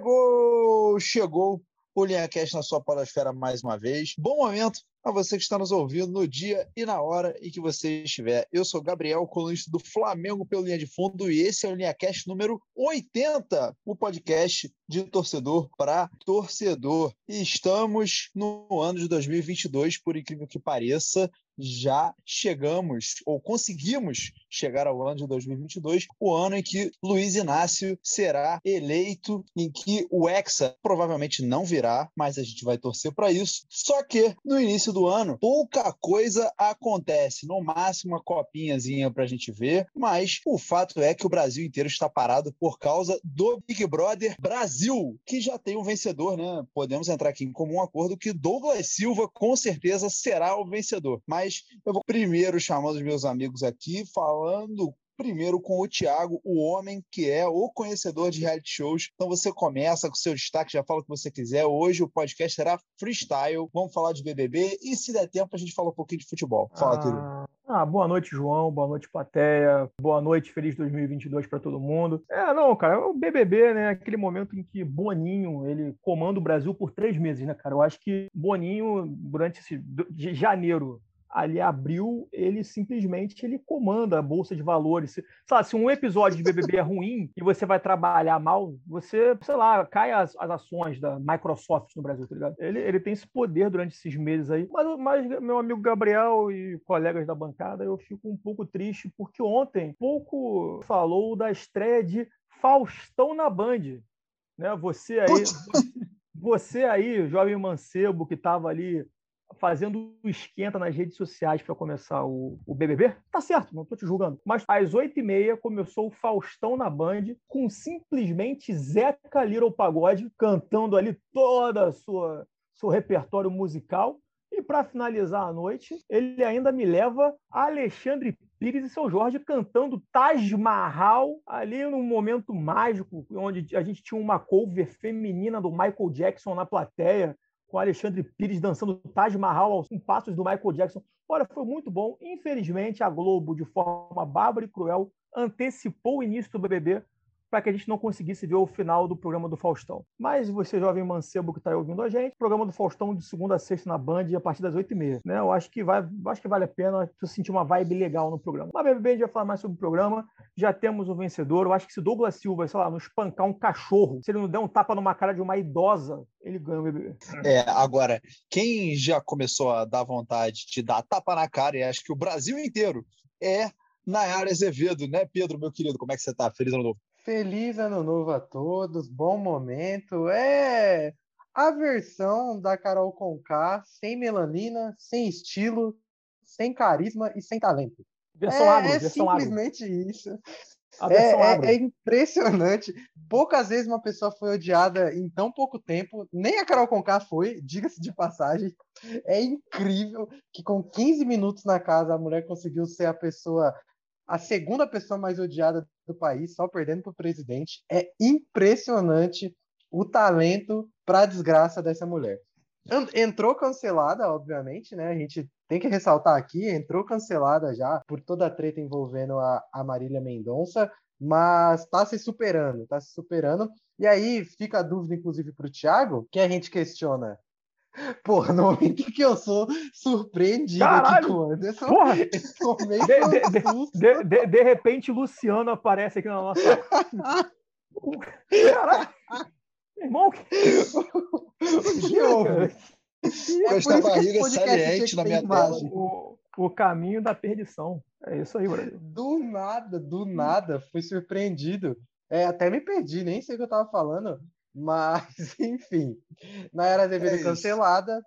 Chegou, chegou o LinhaCast na sua podosfera mais uma vez. Bom momento a você que está nos ouvindo no dia e na hora em que você estiver. Eu sou Gabriel, colunista do Flamengo pelo Linha de Fundo, e esse é o LinhaCast número 80, o podcast de torcedor para torcedor. E estamos no ano de 2022, por incrível que pareça, já chegamos ou conseguimos chegar ao ano de 2022, o ano em que Luiz Inácio será eleito, em que o Hexa provavelmente não virá, mas a gente vai torcer para isso. Só que no início do ano, pouca coisa acontece, no máximo uma copinhazinha para a gente ver, mas o fato é que o Brasil inteiro está parado por causa do Big Brother Brasil, que já tem um vencedor, né? Podemos entrar aqui em comum acordo que Douglas Silva com certeza será o vencedor. Mas mas eu vou primeiro chamar os meus amigos aqui, falando primeiro com o Thiago, o homem que é o conhecedor de reality shows. Então você começa com seu destaque, já fala o que você quiser. Hoje o podcast será freestyle. Vamos falar de BBB e, se der tempo, a gente fala um pouquinho de futebol. Fala, ah... querido. Ah, boa noite, João. Boa noite, Plateia. Boa noite, feliz 2022 para todo mundo. É, não, cara, o BBB, né? Aquele momento em que Boninho ele comanda o Brasil por três meses, né, cara? Eu acho que Boninho, durante esse de janeiro ali abril, ele simplesmente ele comanda a bolsa de valores. Se, lá, se um episódio de BBB é ruim e você vai trabalhar mal, você, sei lá, cai as, as ações da Microsoft no Brasil, tá ligado? Ele, ele tem esse poder durante esses meses aí. Mas, mas meu amigo Gabriel e colegas da bancada, eu fico um pouco triste porque ontem pouco falou da estreia de Faustão na Band. Né? Você aí, você aí, jovem mancebo que estava ali fazendo esquenta nas redes sociais para começar o, o BBB, tá certo, não tô te julgando. Mas às oito e meia começou o Faustão na Band com simplesmente Zeca Little Pagode cantando ali toda a sua seu repertório musical. E para finalizar a noite, ele ainda me leva a Alexandre Pires e seu Jorge cantando Taj Mahal ali num momento mágico, onde a gente tinha uma cover feminina do Michael Jackson na plateia com Alexandre Pires dançando Taj Mahal aos passos do Michael Jackson. Olha, foi muito bom. Infelizmente, a Globo, de forma bárbara e cruel, antecipou o início do BBB para que a gente não conseguisse ver o final do programa do Faustão. Mas você, jovem mancebo que está ouvindo a gente, programa do Faustão de segunda a sexta na Band a partir das oito e meia. Né? Eu acho que, vai, acho que vale a pena você sentir uma vibe legal no programa. Mas BBB a gente vai falar mais sobre o programa. Já temos o vencedor. Eu acho que se Douglas Silva, sei lá, nos espancar um cachorro, se ele não der um tapa numa cara de uma idosa, ele ganha o BBB. É, agora, quem já começou a dar vontade de dar tapa na cara, e acho que o Brasil inteiro, é Nayara Azevedo, né, Pedro, meu querido? Como é que você tá? Feliz ano novo. Feliz ano novo a todos, bom momento. É a versão da Carol Conká, sem melanina, sem estilo, sem carisma e sem talento. Versão é, agro, é simplesmente agro. isso. É, é, é, impressionante. Poucas vezes uma pessoa foi odiada em tão pouco tempo. Nem a Carol Conká foi, diga-se de passagem. É incrível que com 15 minutos na casa a mulher conseguiu ser a pessoa a segunda pessoa mais odiada do país, só perdendo para o presidente. É impressionante o talento para a desgraça dessa mulher. Entrou cancelada, obviamente, né? A gente tem que ressaltar aqui, entrou cancelada já por toda a treta envolvendo a, a Marília Mendonça, mas está se superando, está se superando. E aí fica a dúvida, inclusive, para o Thiago, que a gente questiona Porra, no momento que eu sou surpreendido Caralho, aqui com o Anderson, porra. de, de, de, de, repente, Luciano aparece aqui na nossa. Caralho! Irmão, que. O que houve? É Esta barriga saliente na minha tela. O, o caminho da perdição. É isso aí, Brasil. Do nada, do nada, fui surpreendido. É, até me perdi, nem sei o que eu tava falando. Mas, enfim, na era devido é cancelada.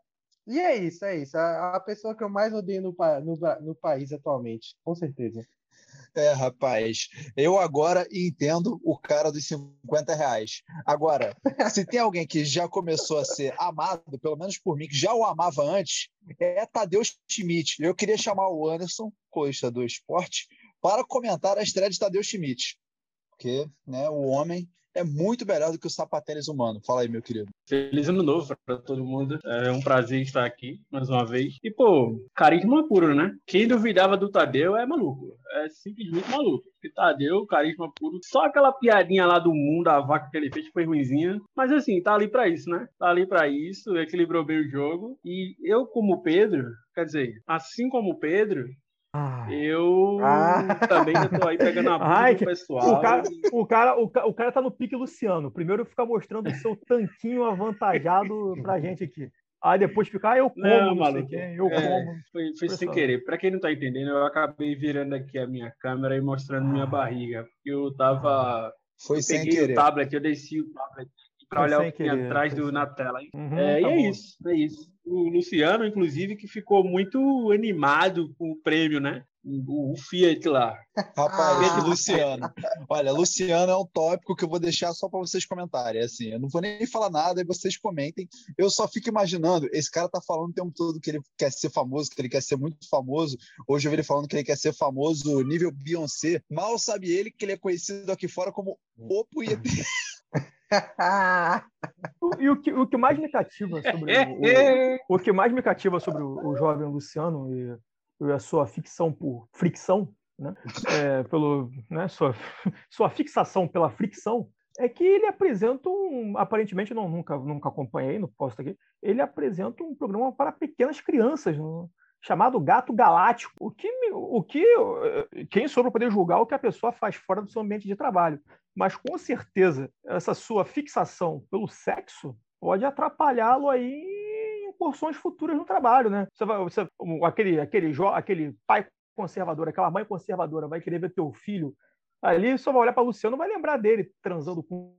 E é isso, é isso. A, a, pessoa que eu mais odeio no, no, no país atualmente, com certeza. É, rapaz, eu agora entendo o cara dos 50 reais. Agora, se tem alguém que já começou a ser amado, pelo menos por mim, que já o amava antes, é Tadeu Schmidt. Eu queria chamar o Anderson, coista do esporte, para comentar a estreia de Tadeu Schmidt. Porque né, o homem é muito melhor do que o sapatênis humano. Fala aí, meu querido. Feliz ano novo para todo mundo. É um prazer estar aqui mais uma vez. E, pô, carisma puro, né? Quem duvidava do Tadeu é maluco. É simplesmente maluco. Porque Tadeu, carisma puro. Só aquela piadinha lá do mundo, a vaca que ele fez foi ruimzinha. Mas assim, tá ali para isso, né? Tá ali para isso, equilibrou bem o jogo. E eu, como Pedro, quer dizer, assim como o Pedro, ah. Eu ah. também estou aí pegando a bunda do pessoal. O cara, o, cara, o, cara, o cara tá no pique Luciano. Primeiro fica mostrando o seu tanquinho avantajado pra gente aqui. Aí depois fica, ah, eu como, não, não sei quem, eu é, como. Foi, foi sem querer. Para quem não tá entendendo, eu acabei virando aqui a minha câmera e mostrando minha ah. barriga. Porque eu tava. Foi eu sem querer. o tablet, eu desci o tablet para olhar o que atrás do, na tela. Uhum, é, tá e é isso, é isso. O Luciano, inclusive, que ficou muito animado com o prêmio, né? O, Fiat lá. Rapaz, ah. Luciano. Olha, Luciano é um tópico que eu vou deixar só para vocês comentarem. Assim, eu não vou nem falar nada, e vocês comentem. Eu só fico imaginando, esse cara tá falando o tempo todo que ele quer ser famoso, que ele quer ser muito famoso. Hoje eu vi ele falando que ele quer ser famoso nível Beyoncé. Mal sabe ele que ele é conhecido aqui fora como o Punheteiro. e o que, o que mais me cativa sobre o, o, o que mais me cativa sobre o, o jovem Luciano e, e, a sua ficção por fricção, né? É, pelo, né? Sua, sua fixação pela fricção, é que ele apresenta um, aparentemente não nunca nunca acompanhei, não posso aqui, ele apresenta um programa para pequenas crianças, no, chamado Gato Galáctico. O que, o que quem sou para poder julgar o que a pessoa faz fora do seu ambiente de trabalho? mas com certeza essa sua fixação pelo sexo pode atrapalhá-lo aí porções futuras no trabalho, né? Você vai, você, aquele, aquele, aquele pai conservador, aquela mãe conservadora vai querer ver teu filho ali, só vai olhar para Luciano, vai lembrar dele transando com,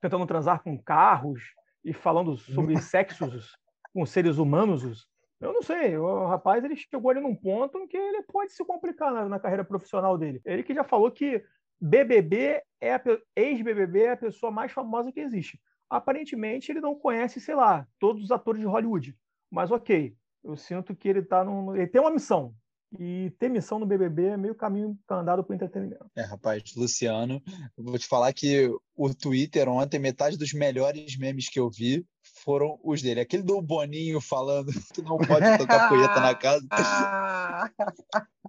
tentando transar com carros e falando sobre sexos com seres humanos. Eu não sei, o rapaz ele chegou ali num ponto em que ele pode se complicar na, na carreira profissional dele. Ele que já falou que BBB é ex-BBB é a pessoa mais famosa que existe. Aparentemente ele não conhece, sei lá, todos os atores de Hollywood. Mas ok, eu sinto que ele tá num, ele tem uma missão. E ter missão no BBB é meio caminho andado para o entretenimento. É, rapaz, Luciano, eu vou te falar que o Twitter ontem, metade dos melhores memes que eu vi foram os dele. Aquele do Boninho falando que não pode tocar punheta na casa.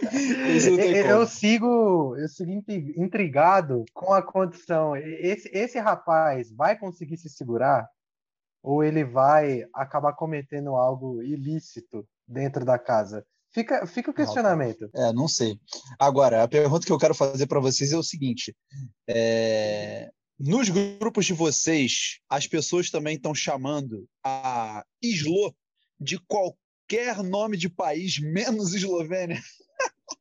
eu sigo, eu sigo intrigado com a condição. Esse, esse rapaz vai conseguir se segurar? Ou ele vai acabar cometendo algo ilícito dentro da casa? Fica, fica o questionamento. É, não sei. Agora, a pergunta que eu quero fazer para vocês é o seguinte: é... nos grupos de vocês, as pessoas também estão chamando a Islo de qualquer nome de país menos Eslovênia?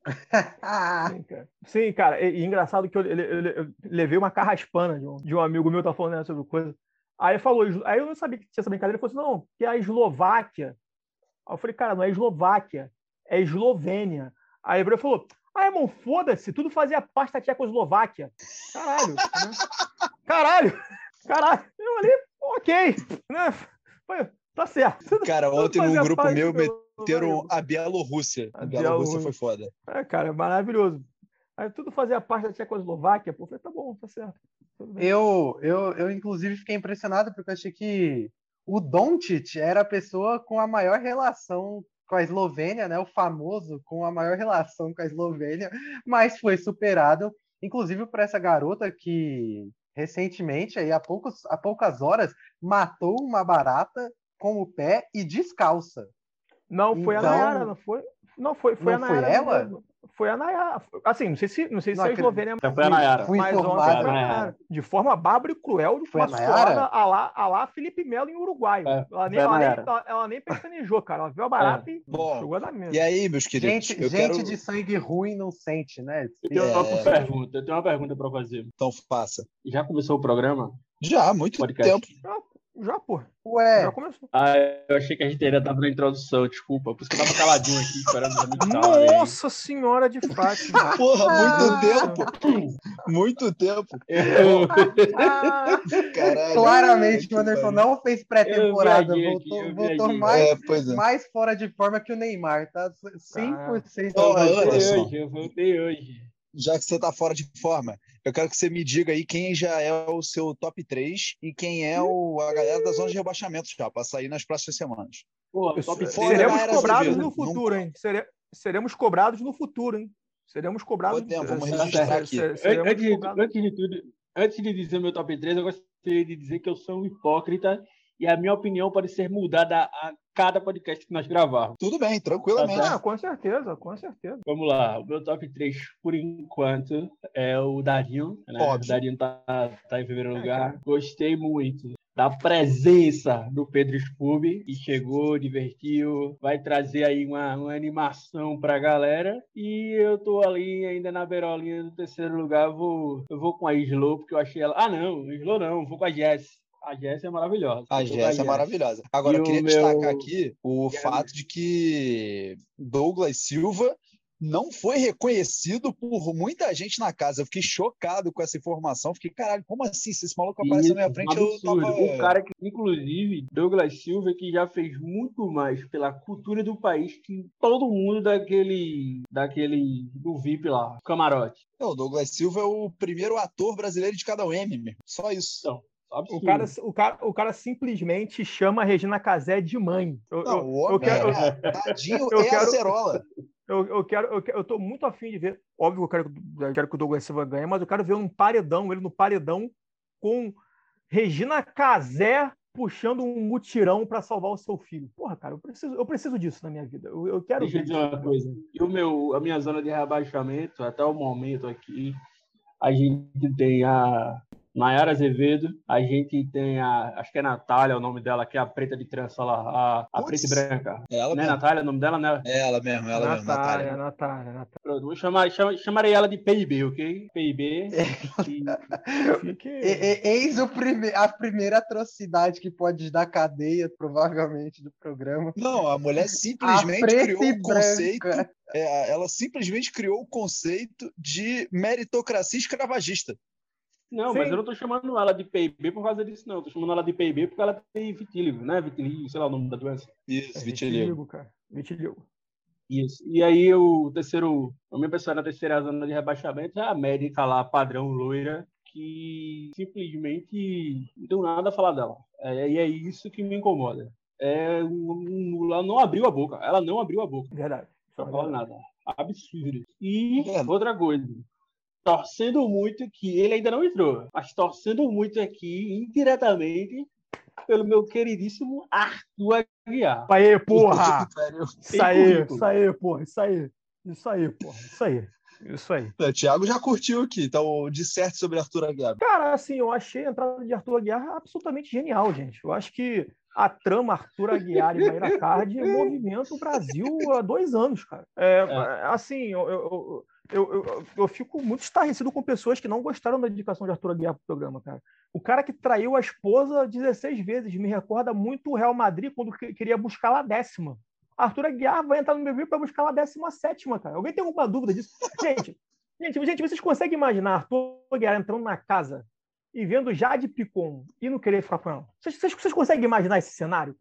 Sim, cara. Sim, cara. E, e engraçado que eu, eu, eu, eu, levei uma carraspana de um, de um amigo meu, tá falando né, sobre coisa. Aí falou, aí eu não sabia que tinha essa brincadeira. Ele falou assim: não, que é a Eslováquia. Aí eu falei, cara, não é Eslováquia, é Eslovênia. Aí ele falou: ah, irmão, foda-se, tudo fazia parte da Tchecoslováquia. Caralho. né? Caralho. Caralho. Eu falei, ok. Né? Foi, tá certo. Cara, ontem num grupo meu meteram a Bielorrússia. A, Bielorrússia foi foda. É, cara, é maravilhoso. Aí tudo fazia parte da Tchecoslováquia, pô, falei, tá bom, tá certo. Eu, eu, eu, inclusive, fiquei impressionado porque eu achei que o Doncic era a pessoa com a maior relação com a Eslovênia, né? O famoso com a maior relação com a Eslovênia, mas foi superado, inclusive por essa garota que recentemente, aí há, poucos, há poucas horas, matou uma barata com o pé e descalça. Não, foi então... a Nayara, não foi? Não, foi, foi não a Nayara. Foi ela? Mesmo. Foi a Nayara. Assim, não sei se, não sei se não, a Eslovênia então foi a Nayara. Fui mas ontem Nayara. De forma bárbara e cruel, foi uma suada a lá, a lá Felipe Melo em Uruguai. É, ela, nem, ela, nem, ela, ela nem pestanejou, cara. Ela viu a barata é. e Bom, jogou na mesa. E aí, meus queridos? Gente, gente quero... de sangue ruim não sente, né? Eu tenho, é... uma pergunta, eu tenho uma pergunta para fazer. Então faça. Já começou o programa? Já, muito Podcast. tempo. Já, pô. Ué. Já começou. Ah, eu achei que a gente ainda tava na introdução, desculpa. Por isso que eu tava caladinho aqui, esperando os Nossa senhora de Fátima. Porra, muito tempo. Muito tempo. Eu... Caralho. Claramente o Anderson não fez pré-temporada. Voltou, voltou mais, é, é. mais fora de forma que o Neymar, tá? 100% ah. oh, Anderson. Eu voltei hoje. Já que você tá fora de forma, eu quero que você me diga aí quem já é o seu top 3 e quem é o, a galera da zona de rebaixamento já, para sair nas próximas semanas. Pô, top Seremos cobrados no futuro, hein? Sere... Seremos cobrados no futuro, hein? Seremos cobrados. Tempo, vamos registrar aqui. Antes, antes, de tudo, antes de dizer meu top 3, eu gostaria de dizer que eu sou um hipócrita e a minha opinião pode ser mudada a cada podcast que nós gravarmos. Tudo bem, tranquilamente. Tá ah, com certeza, com certeza. Vamos lá, o meu top 3, por enquanto, é o Darinho. Né? O Darinho tá, tá em primeiro lugar. Gostei muito da presença do Pedro Scooby, que chegou, divertiu, vai trazer aí uma, uma animação pra galera. E eu tô ali ainda na beirolinha do terceiro lugar, vou, eu vou com a Slow, porque eu achei ela. Ah, não, Slow não, vou com a Jess. A Jess é maravilhosa. A Jess é maravilhosa. Agora, e eu queria meu... destacar aqui o fato de que Douglas Silva não foi reconhecido por muita gente na casa. Eu fiquei chocado com essa informação. Fiquei, caralho, como assim? Se esse maluco aparece na minha frente, eu tava... O cara que, inclusive, Douglas Silva, que já fez muito mais pela cultura do país que todo mundo daquele, daquele, do VIP lá, camarote. É, o Douglas Silva é o primeiro ator brasileiro de cada M, só isso. Então, o cara, o, cara, o cara simplesmente chama a Regina Casé de mãe. Eu, não, eu, o homem eu quero, é, tadinho eu é quero, acerola. Eu, eu, quero, eu, eu tô muito afim de ver. Óbvio que eu quero, eu quero que o Douglas Silva ganhe, mas eu quero ver um paredão, ele no paredão com Regina Casé puxando um mutirão para salvar o seu filho. Porra, cara, eu preciso, eu preciso disso na minha vida. Eu, eu quero Deixa ver. Deixa eu dizer uma coisa. E o meu, a minha zona de rebaixamento, até o momento aqui, a gente tem a Nayara Azevedo, a gente tem a, acho que é Natália o nome dela, que é a preta de trança lá, a, a preta e branca. É ela Não é Natália o nome dela, né? É ela mesmo, ela Natália, mesmo, Natália. Natália, Natália. Pronto, vou chamar, chama, chamarei ela de PIB, ok? PIB. e... Eis o prime... a primeira atrocidade que pode dar cadeia, provavelmente, do programa. Não, a mulher simplesmente a criou o conceito é, ela simplesmente criou o conceito de meritocracia escravagista. Não, Sim. mas eu não tô chamando ela de PIB por causa disso, não. Eu tô chamando ela de PIB porque ela tem vitíligo, né? Vitíligo, sei lá o nome da doença. Isso, é vitíligo. cara. Vitíligo. Isso. E aí o terceiro, a minha pessoa na terceira zona de rebaixamento é a médica lá, padrão loira, que simplesmente não tem nada a falar dela. É, e é isso que me incomoda. É, ela não abriu a boca. Ela não abriu a boca. Verdade. Não fala nada. Absurdo. E é. outra coisa torcendo muito que ele ainda não entrou, mas torcendo muito aqui, indiretamente, pelo meu queridíssimo Arthur Aguiar. Isso aí, porra! Isso aí, isso aí, porra, isso aí. Isso aí, porra, isso aí. Isso aí. O Thiago já curtiu aqui, então disserte sobre Arthur Aguiar. Cara, assim, eu achei a entrada de Arthur Aguiar absolutamente genial, gente. Eu acho que a trama Arthur Aguiar e Mayra Card movimenta o Brasil há dois anos, cara. É, é. Assim, eu, eu, eu, eu, eu, fico muito estarrecido com pessoas que não gostaram da dedicação de Arthur Aguiar para o programa, cara. O cara que traiu a esposa 16 vezes me recorda muito o Real Madrid quando queria buscar lá a décima. Arthur Aguiar vai entrar no meu vídeo para buscar lá a décima sétima, cara. Alguém tem alguma dúvida disso? Gente, gente, gente, vocês conseguem imaginar Arthur Aguiar entrando na casa e vendo Jade Picon e não querer ficar com ela? Vocês, vocês, vocês conseguem imaginar esse cenário?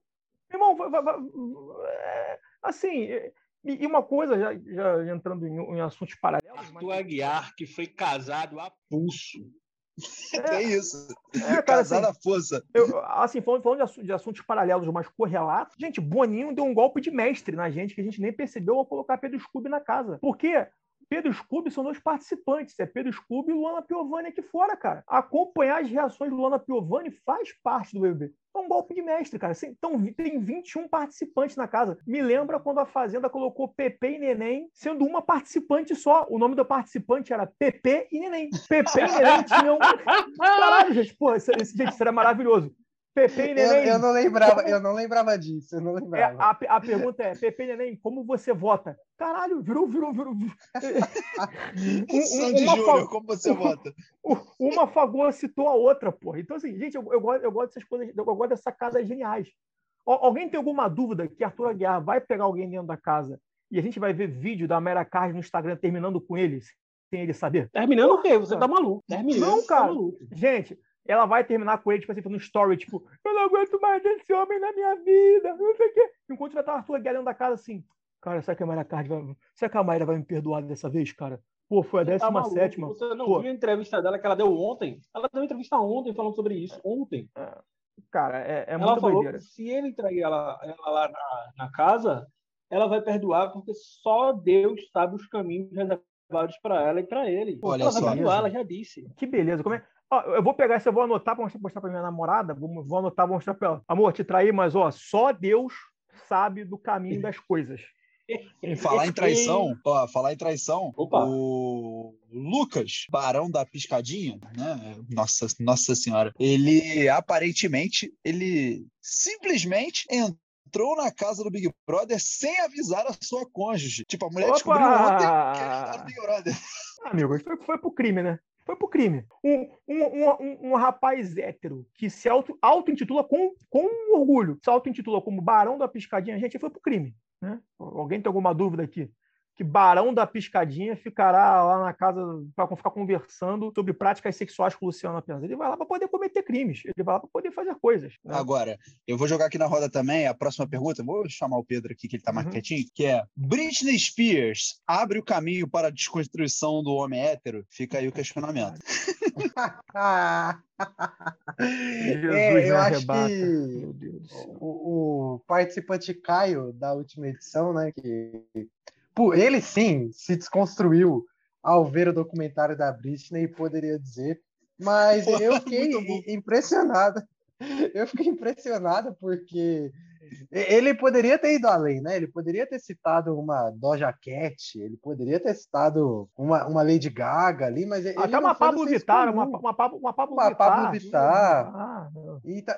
Irmão, vai, vai, vai, é, assim, e, uma coisa, já, já entrando em, em, assuntos paralelos. Arthur mas... Aguiar, que foi casado a pulso. É, é isso. É, cara, casado assim, força. Eu, assim, falando, falando de, de, assuntos paralelos, mas correlatos, gente, Boninho deu um golpe de mestre na gente que a gente nem percebeu ao colocar Pedro Scooby na casa. Por quê? Pedro Scooby são dois participantes. É Pedro Scooby e Luana Piovani aqui fora, cara. Acompanhar as reações do Luana Piovani faz parte do BBB. É um golpe de mestre, cara. Então, tem 21 participantes na casa. Me lembra quando a Fazenda colocou Pepe e Neném, sendo uma participante só. O nome do participante era Pepe e Neném. Pepe e Neném tinham. Caralho, gente, pô, isso, gente, isso era maravilhoso. Pepe e Neném. Eu, eu, não lembrava, eu não lembrava disso. Eu não é, lembrava. É, a, a pergunta é: Pepe e Neném, como você vota? Caralho, virou, virou, virou. um, Sandy uma Júnior, como você vota? Uma fagou citou a outra, porra. Então, assim, gente, eu, eu, gosto, eu gosto dessas coisas, eu gosto dessas sacadas geniais. Alguém tem alguma dúvida que Arthur Aguiar vai pegar alguém dentro da casa e a gente vai ver vídeo da Mera Card no Instagram terminando com eles, sem ele saber? Terminando o quê? Você tá maluco. Terminando, não, cara. Tá maluco. Gente, ela vai terminar com ele, tipo assim, no story, tipo, eu não aguento mais desse homem na minha vida, não sei o quê. Enquanto vai estar o Arthur dentro da casa assim, cara, será que a Mayra Card vai... Será que a Mayra vai me perdoar dessa vez, cara? Pô, foi a 17 tá Você não Pô. viu a entrevista dela que ela deu ontem? Ela deu uma entrevista ontem falando sobre isso. Ontem. É, cara, é, é ela falou que se ele entregar ela, ela lá na, na casa, ela vai perdoar porque só Deus sabe os caminhos reservados para ela e para ele. Olha ela só. vai perdoar, ela já disse. Que beleza. Como é? Ó, eu vou pegar isso, eu vou anotar para mostrar para minha namorada, vou, vou anotar, vou mostrar para ela. Amor, te traí, mas ó, só Deus sabe do caminho das coisas. Em falar em traição, ó, falar em traição, Opa. o Lucas, barão da piscadinha, né? Nossa, nossa senhora. Ele aparentemente, ele simplesmente entrou na casa do Big Brother sem avisar a sua cônjuge. Tipo, a mulher Opa! descobriu ontem que tá no Big Brother. Amigo, foi, foi pro crime, né? Foi pro crime. Um, um, um, um, rapaz hétero que se auto-intitula com, com orgulho, se auto-intitula como barão da piscadinha, gente, foi pro crime. Né? Alguém tem alguma dúvida aqui? Que Barão da Piscadinha ficará lá na casa para ficar conversando sobre práticas sexuais com o Luciano apenas. Ele vai lá para poder cometer crimes, ele vai lá para poder fazer coisas. Né? Agora, eu vou jogar aqui na roda também a próxima pergunta, vou chamar o Pedro aqui, que ele está mais uhum. quietinho, que é Britney Spears abre o caminho para a desconstrução do homem hétero? Fica aí o questionamento. é, eu acho que o, o, participante Caio da última edição, né, que ele sim se desconstruiu ao ver o documentário da Britney, poderia dizer, mas eu fiquei impressionado. Eu fiquei impressionado porque ele poderia ter ido além, né? Ele poderia ter citado uma Doja Cat, ele poderia ter citado uma, uma Lady Gaga ali, mas ele até uma Pablo Vittar, uma, uma, Pablo, uma Pablo uma Vittar. Pablo Vittar. Ah,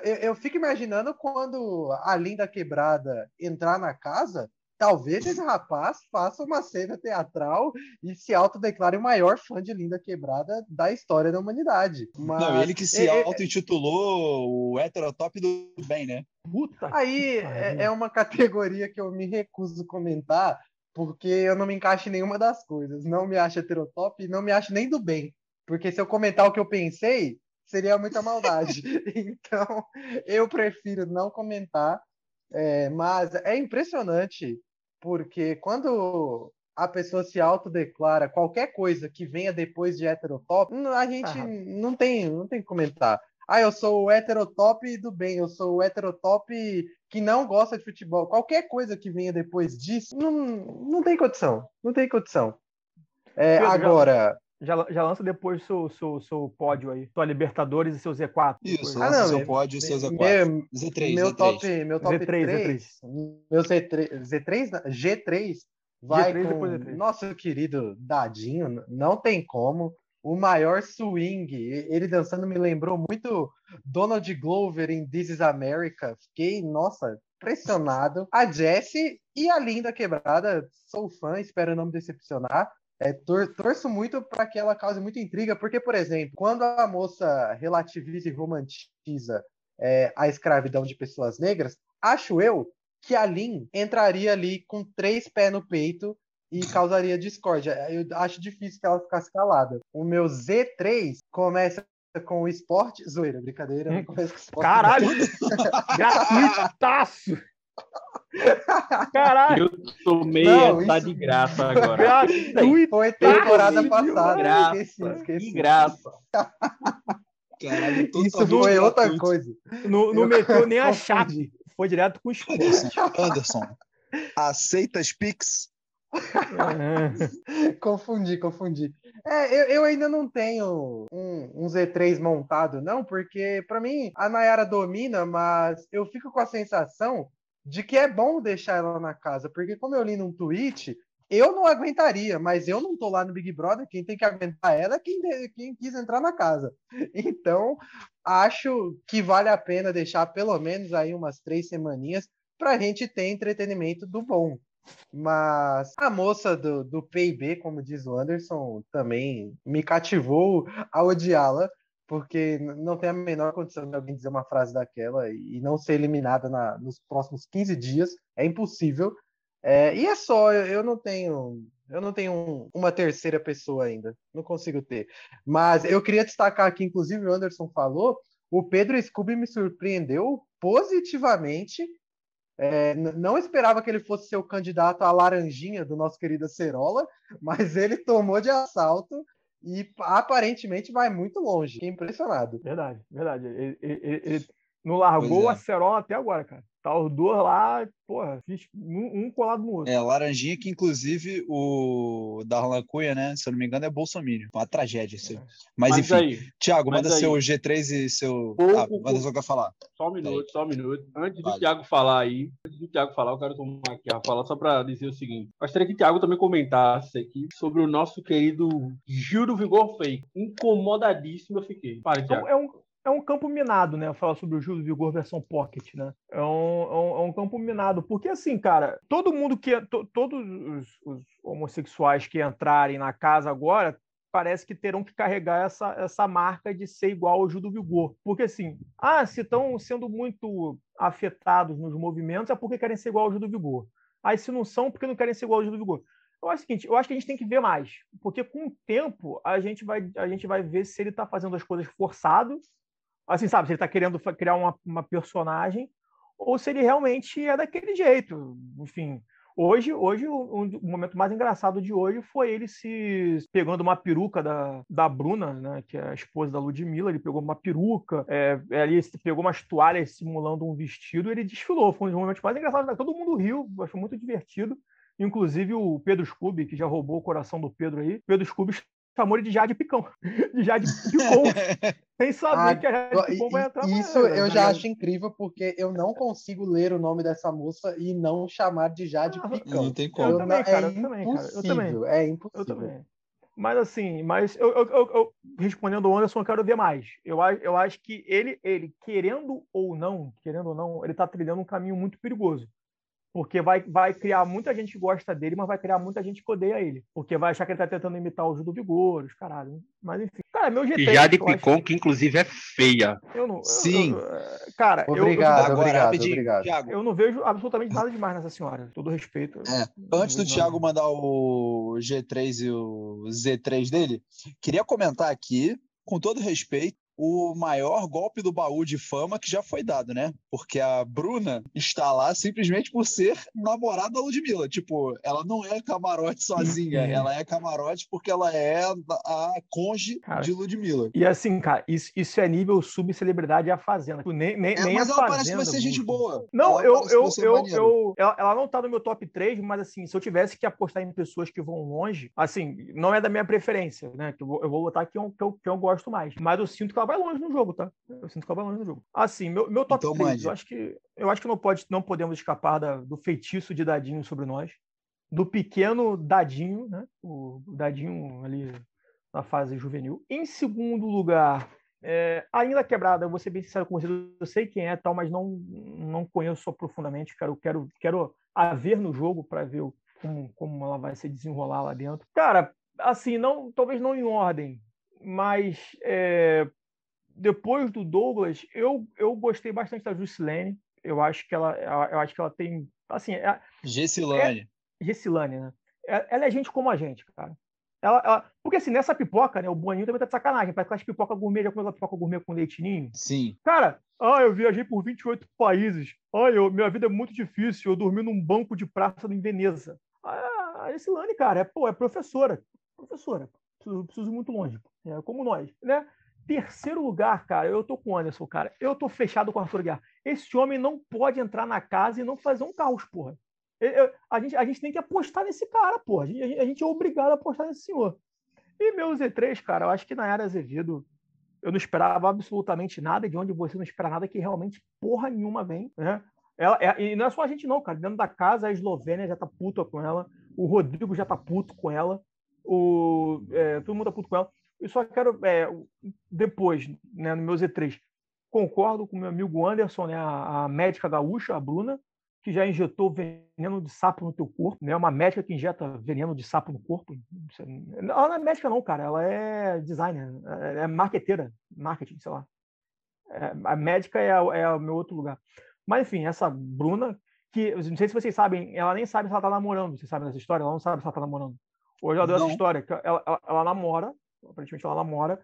eu, eu fico imaginando quando a Linda Quebrada entrar na casa, talvez esse rapaz faça uma cena teatral e se autodeclare o maior fã de Linda Quebrada da história da humanidade. Mas... Não, ele que se é, é auto-intitulou o heterotop do bem, né? Puta Aí é, é, uma categoria que eu me recuso comentar, porque eu não me encaixo em nenhuma das coisas. Não me acho heterotop e não me acho nem do bem. Porque se eu comentar o que eu pensei, seria muita maldade. então, eu prefiro não comentar. É, mas é impressionante porque quando a pessoa se autodeclara qualquer coisa que venha depois de heterotop, a gente ah. não tem, não tem que comentar. Ah, eu sou o heterotop do bem, eu sou o heterotop que não gosta de futebol. Qualquer coisa que venha depois disso, não, não tem condição. Não tem condição. É, agora, já, já lança depois seu, seu, seu pódio aí. Sua Libertadores e seu Z4. Isso, lança ah, não, seu pódio e seu Z4. Meu, Z3, meu Z3. top, meu top Z3, 3, Z3. Meu Z3, Z3, G3 vai G3 com Z3. nosso querido Dadinho, não tem como. O maior swing, ele dançando me lembrou muito Donald Glover em This is America. Fiquei, nossa, impressionado. A Jessie e a Linda Quebrada, sou fã, espero não me decepcionar. É, tor torço muito para que ela cause muita intriga, porque, por exemplo, quando a moça relativiza e romantiza é, a escravidão de pessoas negras, acho eu que a Lin entraria ali com três pés no peito e causaria discórdia. Eu acho difícil que ela ficasse calada. O meu Z3 começa com o esporte. Zoeira, brincadeira. Hum. Começa com esporte. Caralho! Gratuitaço! Caralho! Eu tomei não, essa isso... de graça agora. Foi temporada passada. Graça, esqueci, esqueci. Que graça. Caralho, isso foi outra coisa. Não, não meteu nem a chave. Foi direto com o Anderson, Anderson, aceita as Pix? confundi, confundi. É, eu, eu, ainda não tenho um, um, Z3 montado, não, porque para mim a Nayara domina, mas eu fico com a sensação de que é bom deixar ela na casa, porque como eu li num tweet, eu não aguentaria, mas eu não tô lá no Big Brother, quem tem que aguentar ela é quem, quem quis entrar na casa. Então, acho que vale a pena deixar pelo menos aí umas três semaninhas para a gente ter entretenimento do bom. Mas a moça do, do PIB, como diz o Anderson, também me cativou a odiá-la, porque não tem a menor condição de alguém dizer uma frase daquela e não ser eliminada na, nos próximos 15 dias. É impossível. É, e é só, eu não tenho. Eu não tenho um, uma terceira pessoa ainda. Não consigo ter. Mas eu queria destacar aqui, inclusive, o Anderson falou, o Pedro Scooby me surpreendeu positivamente É, não esperava que ele fosse ser o candidato à laranjinha do nosso querido Acerola, mas ele tomou de assalto e aparentemente vai muito longe. Fiquei impressionado. Verdade, verdade. Ele, ele, ele não largou é. o Acerola até agora, cara. Tá os dois lá, porra, fiz um, um, colado no outro. É, Laranjinha, que inclusive o Darlan Cunha, né? Se eu não me engano, é Bolsonaro. Uma tragédia isso aí. É. Mas, mas, enfim, aí, Thiago, manda aí. seu G3 e seu. Pouco, ah, manda seu que falar. Só um minuto, só um minuto. Antes vale. do Thiago falar aí, antes do Thiago falar, eu quero tomar aqui a fala só para dizer o seguinte. Gostaria que o Thiago também comentasse aqui sobre o nosso querido Gil do Vigor Fake. Incomodadíssimo eu fiquei. Fale, Thiago. É um, é um campo minado, né? Falar sobre o Júlio Vigor versão Pocket, né? É um, é um, é um, campo minado. Porque, assim, cara, todo mundo que. To, todos os, os, homossexuais que entrarem na casa agora parece que terão que carregar essa, essa marca de ser igual ao Júlio Vigor. Porque, assim, ah, se estão sendo muito afetados nos movimentos, é porque querem ser igual ao Júlio Vigor. Aí, se não são, porque não querem ser igual ao Júlio Vigor. Eu acho o seguinte, eu acho que a gente tem que ver mais, porque com o tempo a gente vai, a gente vai ver se ele está fazendo as coisas forçado assim, sabe, se ele está querendo criar uma, uma personagem ou se ele realmente é daquele jeito. Enfim, Hoje, hoje o, o, momento mais engraçado de hoje foi ele se pegando uma peruca da, da Bruna, né, que é a esposa da Ludmilla. Ele pegou uma peruca, é, ali pegou umas toalhas simulando um vestido. Ele desfilou. Foi um dos momentos mais engraçados. Todo mundo riu, achou muito divertido. Inclusive o Pedro Scooby, que já roubou o coração do Pedro aí. Pedro Scooby chamou ele de Jade Picão. De Jade Picão. sem saber ah, que a Jade Picão vai entrar. Isso eu já acho incrível, porque eu não consigo ler o nome dessa moça e não chamar de Jade ah, Picão. Não tem como. Eu também, cara, é eu também, cara. Eu também. É impossível. Eu também. Mas assim, mas eu, eu, eu, eu, respondendo o Anderson, eu quero ver mais. Eu, eu acho que ele, ele, querendo ou não, querendo ou não, ele está trilhando um caminho muito perigoso. Porque vai, vai criar muita gente que gosta dele, mas vai criar muita gente que odeia ele. Porque vai achar que ele tá tentando imitar o Gil do Vigor, os caralho. Mas enfim. Cara, meu GT. E Jade Picon, acho... que inclusive é feia. Eu não. Sim. Eu, eu, cara, obrigado, eu, obrigado, obrigado. Thiago. Eu não vejo absolutamente nada demais nessa senhora. Todo respeito. É. Antes do Thiago mandar o G3 e o Z3 dele, queria comentar aqui, com todo respeito, o maior golpe do baú de fama que já foi dado, né? Porque a Bruna está lá simplesmente por ser namorada da Ludmilla. Tipo, ela não é camarote sozinha, ela é camarote porque ela é a conge cara, de Ludmilla. E assim, cara, isso, isso é nível subcelebridade a Fazenda. Nem, nem, é, nem mas a ela parece que vai ser gente boa. Não, ela eu, eu, eu, eu ela, ela, não tá no meu top 3, mas assim, se eu tivesse que apostar em pessoas que vão longe, assim, não é da minha preferência, né? Que eu, vou, eu vou botar eu, que, eu, que eu gosto mais. Mas eu sinto que ela vai longe no jogo, tá? Eu sinto que ela vai longe no jogo. Assim, meu, meu top então, 3, eu acho que, eu acho que não, pode, não podemos escapar da, do feitiço de Dadinho sobre nós. Do pequeno Dadinho, né? O, Dadinho ali na fase juvenil. Em segundo lugar, é, ainda quebrada, eu vou ser bem sincero com vocês, eu sei quem é tal, mas não, não conheço profundamente. Quero, quero, quero a ver no jogo para ver como, como ela vai se desenrolar lá dentro. Cara, assim, não, talvez não em ordem, mas é, depois do Douglas, eu, eu gostei bastante da Juscelene. Eu acho que ela, eu acho que ela tem, assim, é, Gessilane. É, Gessilane, né? É, ela é gente como a gente, cara. Ela, ela, porque assim, nessa pipoca, né, o Boninho também tá de sacanagem, parece aquelas pipoca gourmet, já comeu aquela pipoca gourmet com leitinho. Sim. Cara, ah, eu viajei por 28 países. Ah, eu, minha vida é muito difícil, eu dormi num banco de praça em Veneza. Ah, a Gessilane, cara, é, pô, é professora. Professora. Preciso, preciso ir muito longe. É como nós, né? Terceiro lugar, cara, eu tô com o Anderson, cara. Eu tô fechado com o Arthur Guiar. Esse homem não pode entrar na casa e não fazer um caos, porra. Eu, eu, a, gente, a gente tem que apostar nesse cara, porra. A gente, a gente, é obrigado a apostar nesse senhor. E meu Z3, cara, eu acho que na era Azevedo, eu não esperava absolutamente nada, de onde você não espera nada, que realmente porra nenhuma vem, né? Ela, é, e não é só a gente, não, cara. Dentro da casa, a Eslovênia já tá puta com ela, o Rodrigo já tá puto com ela, o, é, todo mundo tá puto com ela. Eu só quero, é, depois, né, no meu Z3, concordo com meu amigo Anderson, né, a, a, médica gaúcha, a Bruna, que já injetou veneno de sapo no teu corpo, né? Uma médica que injeta veneno de sapo no corpo. Ela não é médica não, cara. Ela é designer, é, é marqueteira, marketing, sei lá. É, a médica é, é o meu outro lugar. Mas enfim, essa Bruna, que não sei se vocês sabem, ela nem sabe se ela tá namorando. Vocês sabem dessa história? Ela não sabe se ela tá namorando. Hoje ela deu essa história. Ela, ela, ela namora, aparentemente ela namora,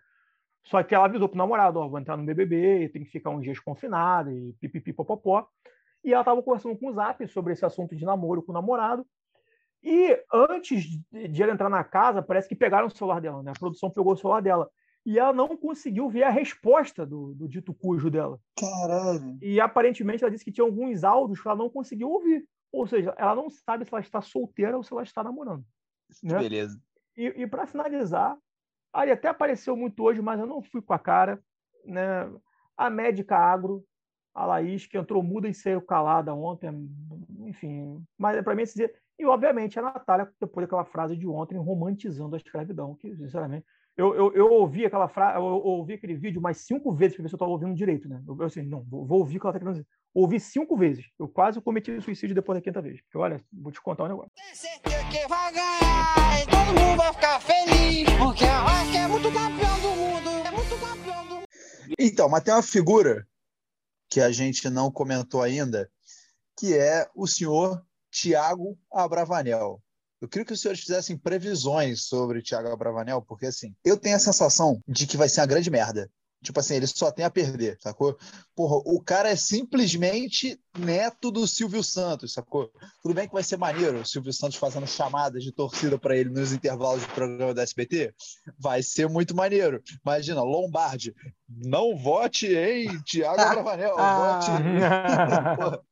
só que ela avisou pro namorado, ó, vou entrar no BBB, tem que ficar uns dias confinado e pipipipopopó. E ela estava conversando com o Zap sobre esse assunto de namoro com o namorado. E antes de ela entrar na casa, parece que pegaram o celular dela, né? A produção pegou o celular dela. E ela não conseguiu ver a resposta do, do dito cujo dela. Caralho. E aparentemente ela disse que tinha alguns áudios que ela não conseguiu ouvir. Ou seja, ela não sabe se ela está solteira ou se ela está namorando. Né? Beleza. E, e para finalizar, aí até apareceu muito hoje, mas eu não fui com a cara. Né? A médica agro, a Laís, que entrou muda e saiu calada ontem, enfim. Mas é para mim dizer. E, obviamente, a Natália, depois daquela frase de ontem, romantizando a escravidão, que, sinceramente, eu, eu, eu ouvi aquela frase, eu, ouvi aquele vídeo mais cinco vezes para ver se eu estava ouvindo direito, né? Eu, eu assim, não, vou, vou ouvir o que ela está querendo dizer. Ouvi cinco vezes. Eu quase cometi suicídio depois da quinta vez. Porque, olha, vou te contar um negócio. Tem certeza que vai ganhar, e todo mundo vai ficar feliz, porque a é muito campeão do mundo, é muito campeão do mundo. Então, mas tem uma figura que a gente não comentou ainda, que é o senhor Tiago Abravanel. Eu queria que os senhores fizessem previsões sobre Thiago Abravanel, porque assim, eu tenho a sensação de que vai ser uma grande merda. Tipo assim, ele só tem a perder, sacou? Porra, o cara é simplesmente neto do Silvio Santos, sacou? Tudo bem que vai ser maneiro o Silvio Santos fazendo chamadas de torcida para ele nos intervalos do programa da SBT. Vai ser muito maneiro. Imagina, Lombardi, não vote em Thiago Abravanel, vote.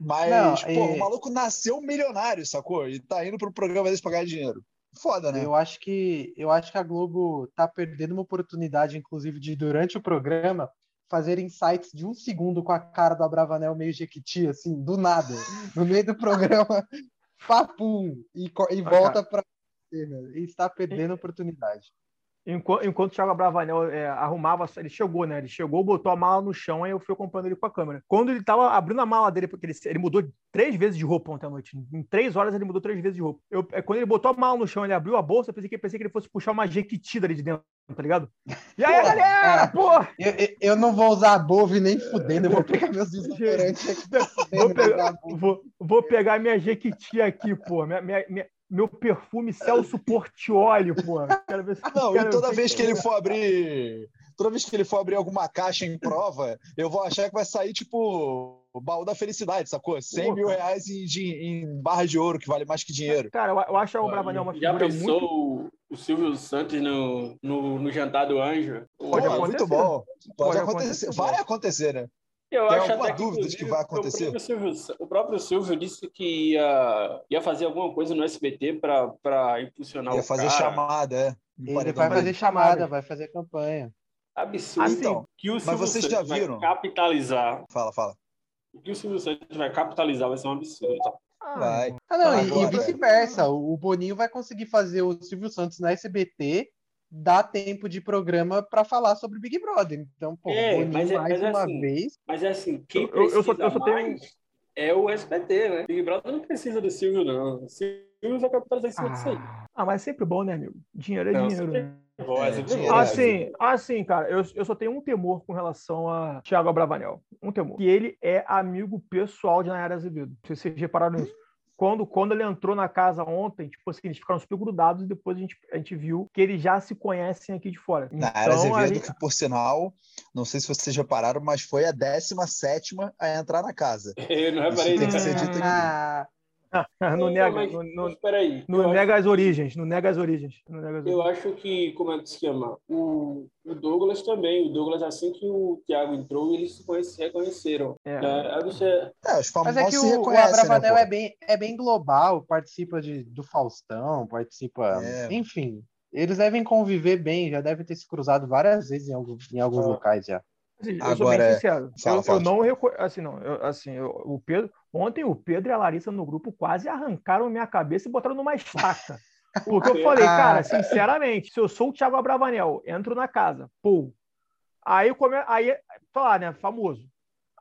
Mas, não, pô, e... o maluco nasceu milionário, sacou? E tá indo pro programa desse pra ganhar dinheiro. Foda, né? Eu acho que eu acho que a Globo tá perdendo uma oportunidade, inclusive, de durante o programa fazer insights de um segundo com a cara do Abravanel meio jequiti, assim, do nada, no meio do programa, papum, e, e volta pra. E está perdendo a oportunidade. Enquanto, enquanto o Thiago Bravanel é, arrumava, ele chegou, né? Ele chegou, botou a mala no chão, aí eu fui acompanhando ele com a câmera. Quando ele tava abrindo a mala dele, porque ele, ele mudou três vezes de roupa ontem à noite. Em três horas ele mudou três vezes de roupa. Eu, é, quando ele botou a mala no chão, ele abriu a bolsa, eu pensei que, pensei que ele fosse puxar uma jequitida ali de dentro, tá ligado? E aí, galera, é, pô! Eu, eu, não vou usar a Bove nem fudendo, eu vou pegar meus desodorantes aqui. Vou pegar, vou, vou pegar minha jequiti aqui, pô. Minha, minha, minha, meu perfume Celso Portioli, pô. Quero ver se, não, e toda vez que ele for abrir. Toda vez que ele for abrir alguma caixa em prova, eu vou achar que vai sair, tipo, o baú da felicidade, sacou? 100 pô, mil reais em, em, barra de ouro, que vale mais que dinheiro. Cara, eu acho o Bravanel uma figura Já pensou muito... o Silvio Santos no, no, no jantar do anjo? Pode acontecer. Muito bom. Pode, Pode acontecer. acontecer. Vai acontecer, né? Eu Tem acho alguma dúvida de que vai acontecer? O próprio, Silvio, o próprio Silvio disse que ia, ia fazer alguma coisa no SBT para impulsionar ia o fazer chamada, é. Ele vai fazer chamada, vai fazer campanha. Absurdo. Assim, então, que o Silvio mas vocês já viram? capitalizar. Fala, fala. O que o Silvio Santos vai capitalizar vai ser um absurdo. Ah, vai. Ah, não, e, e vice-versa. O Boninho vai conseguir fazer o Silvio Santos na SBT dá tempo de programa para falar sobre Big Brother. Então, pô, é, mas é, mais mas uma assim, vez. Mas é assim, quem precisa eu, eu só, eu só tenho... é o SBT, né? Big Brother não precisa do Silvio, não. O Silvio vai capitalizar em cima ah. disso aí. Ah, mas é sempre bom, né, amigo? Dinheiro é não, dinheiro, né? Bom, é dinheiro, assim, assim, cara, eu, eu só tenho um temor com relação a Thiago Abravanel. Um temor. Que ele é amigo pessoal de Nayara Azevedo. Se vocês repararam nisso quando, quando ele entrou na casa ontem, tipo assim, eles ficaram super grudados e depois a gente, a gente viu que eles já se conhecem aqui de fora. Na então, era Azevedo, gente... que por sinal, não sei se vocês repararam, mas foi a 17 a entrar na casa. Eu não reparei. Isso tem que ser dito aqui. Ah, não nega, mas, no, no, mas não nega as origens, não nega as origens. Nega as origens. Eu acho que, como é que se chama? O, o Douglas também. O Douglas, assim que o Thiago entrou, eles se, conhece, reconheceram. É. É, você... é, os mas é que o, o Abravanel né, é, bem, é bem global, participa de, do Faustão, participa. É. Enfim, eles devem conviver bem, já devem ter se cruzado várias vezes em, alguns, em alguns locais já. Assim, eu Agora, sou bem sincero. Fala, eu, fala. eu, não reconheço. Assim, não. Eu, assim, eu, o Pedro. Ontem o Pedro e a Larissa no grupo quase arrancaram minha cabeça e botaram numa estaca. Porque eu falei, ah. cara, sinceramente, se eu sou o Thiago Abravanel, entro na casa, pô. Aí, come... aí falar, né, famoso.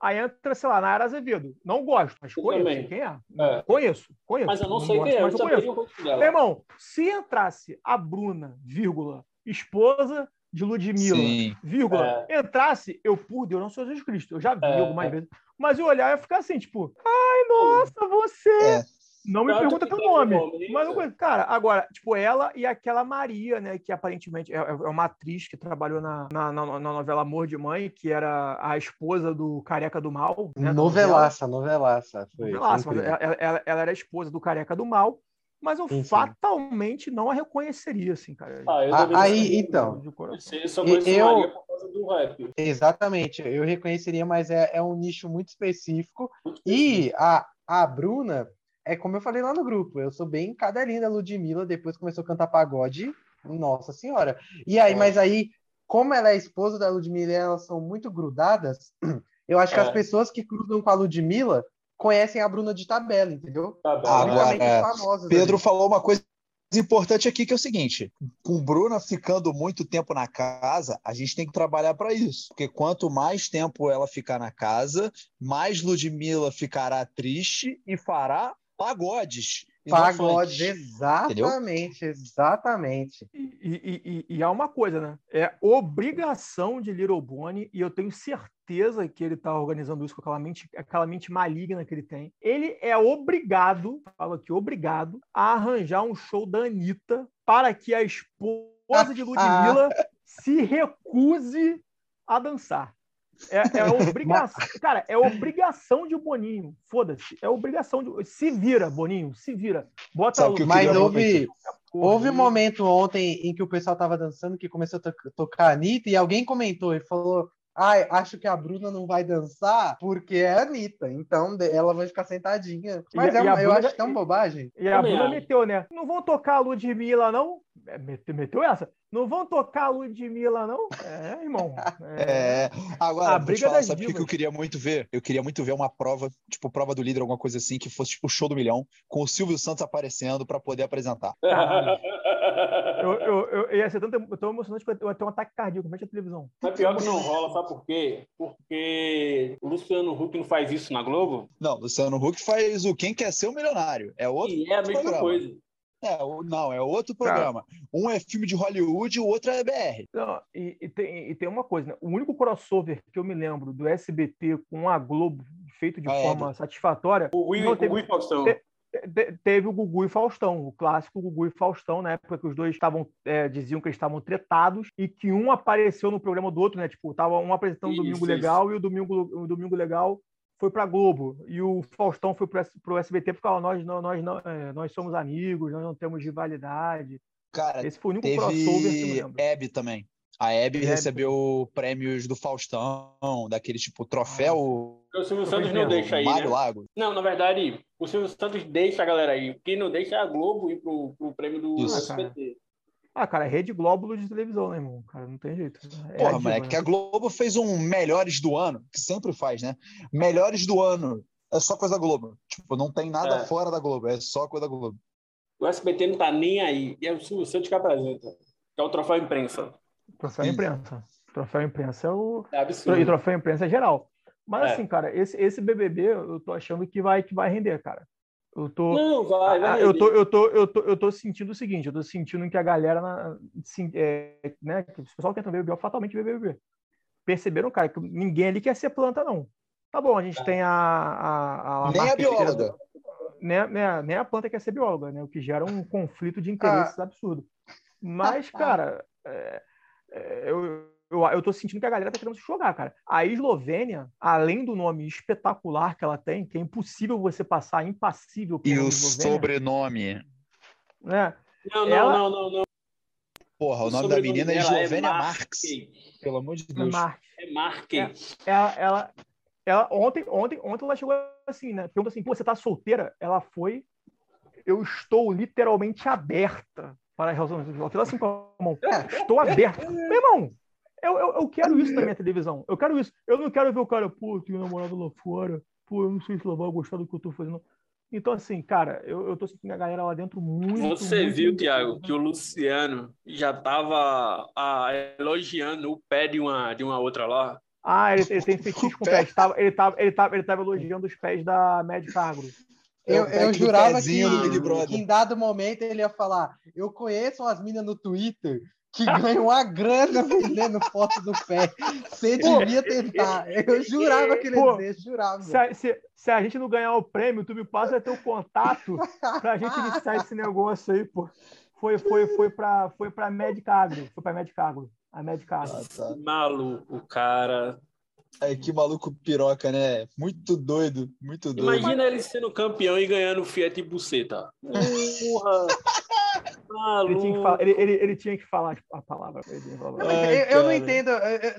Aí entra, sei lá, na Ara Azevedo. Não gosto, mas eu conheço também. quem é. é. Conheço, conheço. Mas eu não, não sei gosto, quem é, mas eu conheço. Meu irmão, se entrasse a Bruna, vírgula, esposa de Ludmilla, Sim. vírgula, é. entrasse, eu, por Deus, eu não sou Jesus Cristo, eu já vi é. algumas vezes, mas eu olhar e ficar assim, tipo, ai, nossa, você! É. Não me pergunta pelo nome. Mas não Cara, agora, tipo, ela e aquela Maria, né? Que aparentemente é, é uma atriz que trabalhou na, na, na, novela Amor de Mãe, que era a esposa do Careca do Mal. Né, novelaça, novelaça. Foi, novelaça. Ela, ela, ela, era a esposa do Careca do Mal mas eu sim, fatalmente não a reconheceria, assim, cara. Ah, aí, então. Eu só eu, por causa do rap. Exatamente, eu reconheceria, mas é, é um nicho muito específico. Muito e a, a Bruna, é como eu falei lá no grupo, eu sou bem cadelinha da Ludmilla, depois começou a cantar pagode, nossa senhora. E aí, é. mas aí, como ela é esposa da Ludmilla e elas são muito grudadas, eu acho que as é. pessoas que cruzam com a Ludmilla conhecem a Bruna de tabela, entendeu? Agora, Pedro ali. falou uma coisa importante aqui que é o seguinte: com Bruna ficando muito tempo na casa, a gente tem que trabalhar para isso. Porque quanto mais tempo ela ficar na casa, mais Ludmilla ficará triste e fará pagodes. Pagode, exatamente, Entendeu? exatamente. E, e, e, e, há uma coisa, né? É obrigação de Little Bonnie, e eu tenho certeza que ele está organizando isso com aquela mente, aquela mente maligna que ele tem. Ele é obrigado, falo aqui, obrigado, a arranjar um show da Anitta para que a esposa de Ludmilla se recuse a dançar. É, é obrigação. Cara, é obrigação de Boninho. Foda-se. É obrigação de. Se vira, Boninho, se vira. Bota Sabe Mas houve. Houve um momento ontem em que o pessoal tava dançando, que começou a tocar a Anitta, e alguém comentou e falou: Ai, acho que a Bruna não vai dançar porque é a Anitta. Então ela vai ficar sentadinha. Mas e, é uma, eu acho tão bobagem. E a Bruna meteu, né? Não vão tocar a Ludmilla, não? É, meteu, meteu essa? Não vão tocar a Ludmilla, não? É, irmão. É. é. Agora, a briga falar, sabe o que eu queria muito ver? Eu queria muito ver uma prova, tipo, prova do líder, alguma coisa assim, que fosse tipo o show do milhão, com o Silvio Santos aparecendo para poder apresentar. eu, eu, eu, ia ser tanto, eu tô emocionante que eu ia ter um ataque cardíaco frente à televisão. Mas pior que não rola, sabe por quê? Porque o Luciano Huck não faz isso na Globo? Não, o Luciano Huck faz o Quem Quer Ser o Milionário. É outro. E é a mesma programa. coisa. É, não, é outro programa. Um é filme de Hollywood e o outro é BR. Não, e, e, tem, e tem uma coisa, né? O único crossover que eu me lembro do SBT com a Globo feito de a forma satisfatória. O Gugu, teve, e Faustão. Teve o Gugu e Faustão, o clássico Gugu e Faustão, na época que os dois estavam é, diziam que eles estavam tretados e que um apareceu no programa do outro, né? Tipo, tava um apresentando o Domingo isso. Legal e o Domingo, o Domingo Legal foi para Globo e o Faustão foi para o SBT porque falou, nós, nós, nós, é, nós somos amigos, nós não temos rivalidade. Cara, Esse foi o único teve crossover que eu lembro. Hebe também. A Hebe recebeu prêmios do Faustão, daquele tipo troféu. Ah, o Silvio Santos não deixa aí. Mário né? Lago. Não, na verdade, o Silvio Santos deixa a galera aí. Quem não deixa é a Globo ir pro, pro prêmio do Isso. SBT. Ah, cara, é rede Glóbulo de televisão, né, irmão? Cara, não tem jeito. É Porra, moleque, né? que a Globo fez um Melhores do Ano, que sempre faz, né? Melhores do Ano. É só coisa da Globo. Tipo, não tem nada é. fora da Globo, é só coisa da Globo. O SBT não tá nem aí. E é o Silvio Santos que apresenta. Que é o troféu imprensa. Troféu imprensa. Troféu imprensa é o. É absurdo. E troféu imprensa é geral. Mas é. assim, cara, esse, esse BBB eu tô achando que vai, que vai render, cara. Eu tô, não, vai, vai. Eu tô, eu, tô, eu, tô, eu tô sentindo o seguinte, eu tô sentindo que a galera, na, é, né, que o pessoal que entra no BBB, fatalmente BBB. Perceberam, cara, que ninguém ali quer ser planta, não. Tá bom, a gente é. tem a... a, a nem a bióloga. Nem, nem, nem, a planta quer ser bióloga, né? O que gera um conflito de interesses ah. absurdo. Mas, cara, é, é eu, eu, eu tô sentindo que a galera tá querendo se jogar, cara. A Eslovênia, além do nome espetacular que ela tem, que é impossível você passar impassível E o sobrenome. Né? Não, não, ela... não, não, não. Porra, o, o nome da menina é, é Eslovênia é Marx. Pelo amor de Deus. É Marques. É, ela, ela, ela, ontem, ontem, ontem ela chegou assim, né? Pergunta assim, Pô, você tá solteira? Ela foi. Eu estou literalmente aberta para a relação. Ela fez assim com a mão. Estou aberta. Meu irmão, eu, eu, eu, quero isso na minha televisão. Eu quero isso. Eu não quero ver o cara, pô, tenho namorado lá fora. Pô, eu não sei se ela vai gostar do que eu tô fazendo. Então, assim, cara, eu, eu tô sentindo a galera lá dentro muito. Você muito, viu, Tiago, que o Luciano já tava ah, elogiando o pé de uma, de uma outra lá? Ah, ele, ele tem fetiche com pés. Tava, ele, tava, ele, tava, ele tava elogiando os pés da Mad Cargo. Eu, eu jurava que, que, em dado momento ele ia falar: Eu conheço umas minas no Twitter que ganha uma grana vendendo foto do pé. Você devia tentar. Eu jurava que ele ia dizer, jurava. Se a, se, se a, gente não ganhar o prêmio, tu me passa teu contato pra gente iniciar esse negócio aí, pô. Foi, foi, foi pra, foi pra Medicagro. Foi pra Medicagro. A Medicagro. Ah, tá. Maluco, cara. É, que maluco piroca, né? Muito doido, muito doido. Imagina ele sendo campeão e ganhando Fiat Buceta. Porra! Ele tinha, falar, ele, ele, ele tinha, que falar, a palavra. Ai, eu, eu, não entendo.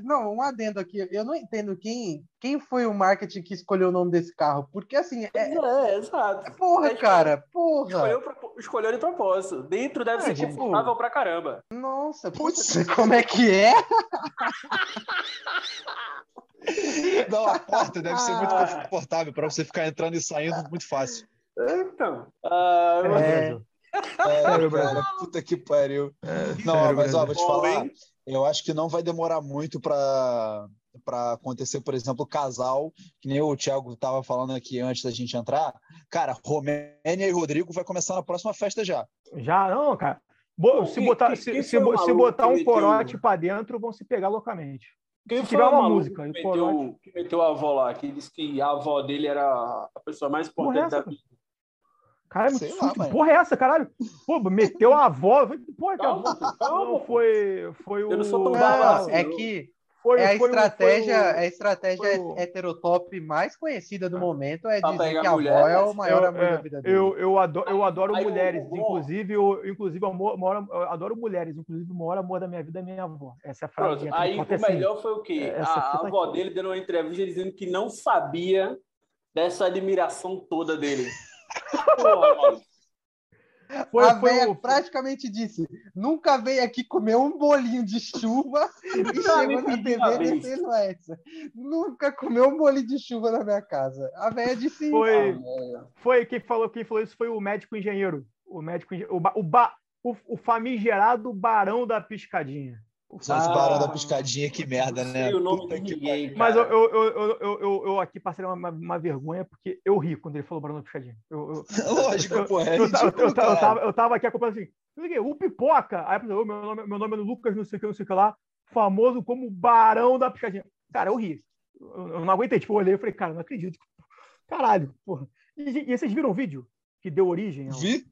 Não, um adendo aqui. Eu não entendo quem, quem foi o marketing que escolheu o nome desse carro. Porque assim. É, é exato. Porra, é, cara. Porra. Escolheu, escolheu de propósito. Dentro deve é, ser tipo... confortável pra caramba. Nossa, putz, como é que é? Não, a porta deve ser muito ah. confortável para você ficar entrando e saindo muito fácil. Então. Uh, é. É, cara, puta que pariu. É, não, sério, mas ó, vou te falar, eu acho que não vai demorar muito para para acontecer, por exemplo, o casal, que nem o Thiago estava falando aqui antes da gente entrar. Cara, Romênia e Rodrigo vai começar na próxima festa já. Já não, cara. Bo se, botar, se, se, se botar um corote para dentro, vão se pegar loucamente. Quem foi uma música, que meteu, corote... que meteu a avó lá, que disse que a avó dele era a pessoa mais importante da vida. Cara, é muito lá, que porra é essa, caralho? Pô, meteu a avó. Porra, que avó. Calma, foi, foi o. Eu não sou tão assim, É que foi, é a estratégia, o, a estratégia o... heterotop mais conhecida do momento é dizer que a avó é o maior eu, amor é, da vida dele. Eu, eu adoro, eu adoro Aí, mulheres, eu, inclusive, eu, inclusive eu, moro, eu adoro mulheres, inclusive o maior amor da minha vida é minha avó. Essa é a frase. Pronto, Aí o assim, melhor foi o quê? A, a avó dele deu uma entrevista dizendo que não sabia dessa admiração toda dele. Foi, a foi o... praticamente disse: nunca veio aqui comer um bolinho de chuva e chegou na TV descendo essa. Nunca comeu um bolinho de chuva na minha casa. A velha disse foi, ah, foi quem falou quem falou isso foi o médico engenheiro. O médico o, o, o, o famigerado barão da piscadinha. São os barão da piscadinha, que merda, né? O nome ninguém, Mas eu, eu, eu, eu, eu, aqui passei uma, uma vergonha, porque eu ri quando ele falou barão da piscadinha. Eu, Lógico, pô, é eu, eu, tava, eu tava aqui acompanhando assim, o Pipoca, aí meu nome, meu nome é Lucas, não sei o que, não sei o que lá, famoso como barão da piscadinha. Cara, eu ri. Eu, não aguentei, tipo, eu olhei e falei, cara, não acredito. Caralho, porra. E, e vocês viram o vídeo que deu origem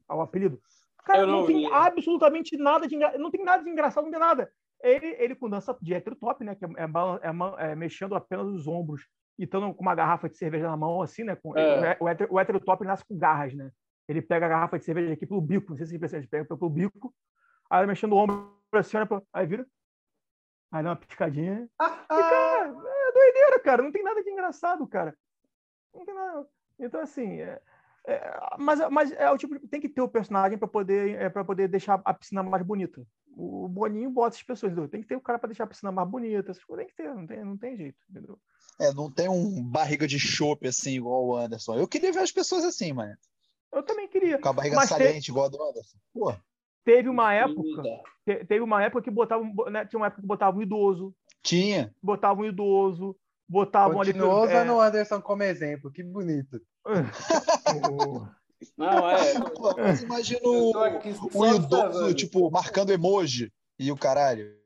ao, ao apelido? Cara, não, não, tem vi. absolutamente nada de engra... não tem nada de engraçado, não tem nada. Ele, ele com dança de hétero top, né? Que é, é, é, mexendo apenas os ombros e estando com uma garrafa de cerveja na mão, assim, né? Com, é. o, hétero, o hétero top nasce com garras, né? Ele pega a garrafa de cerveja aqui pelo bico, não sei se você percebe, ele pega pelo bico, aí mexendo o ombro assim, olha pra, aí vira, aí dá uma piscadinha. e, cara, é doideira, cara, não tem nada de engraçado, cara. Não tem nada. Então, assim, é, é, mas, mas é o tipo tem que ter o personagem para poder é, para poder deixar a piscina mais bonita o Boninho bota as pessoas, entendeu? tem que ter o cara para deixar a piscina mais bonita, tem que ter, não tem, não tem jeito, entendeu? É, não tem um barriga de chope assim, igual o Anderson. Eu queria ver as pessoas assim, mano. Eu também queria. Com a barriga saliente, te... igual a do Anderson. Pô. Teve uma época, teve uma época que botava, né, tinha uma época que botava um idoso. Tinha. Botava um idoso, botavam Continuou ali. usando é... o Anderson como exemplo, que bonito. Não, é. Mas imagina o, o idoso, tipo, marcando emoji e o caralho.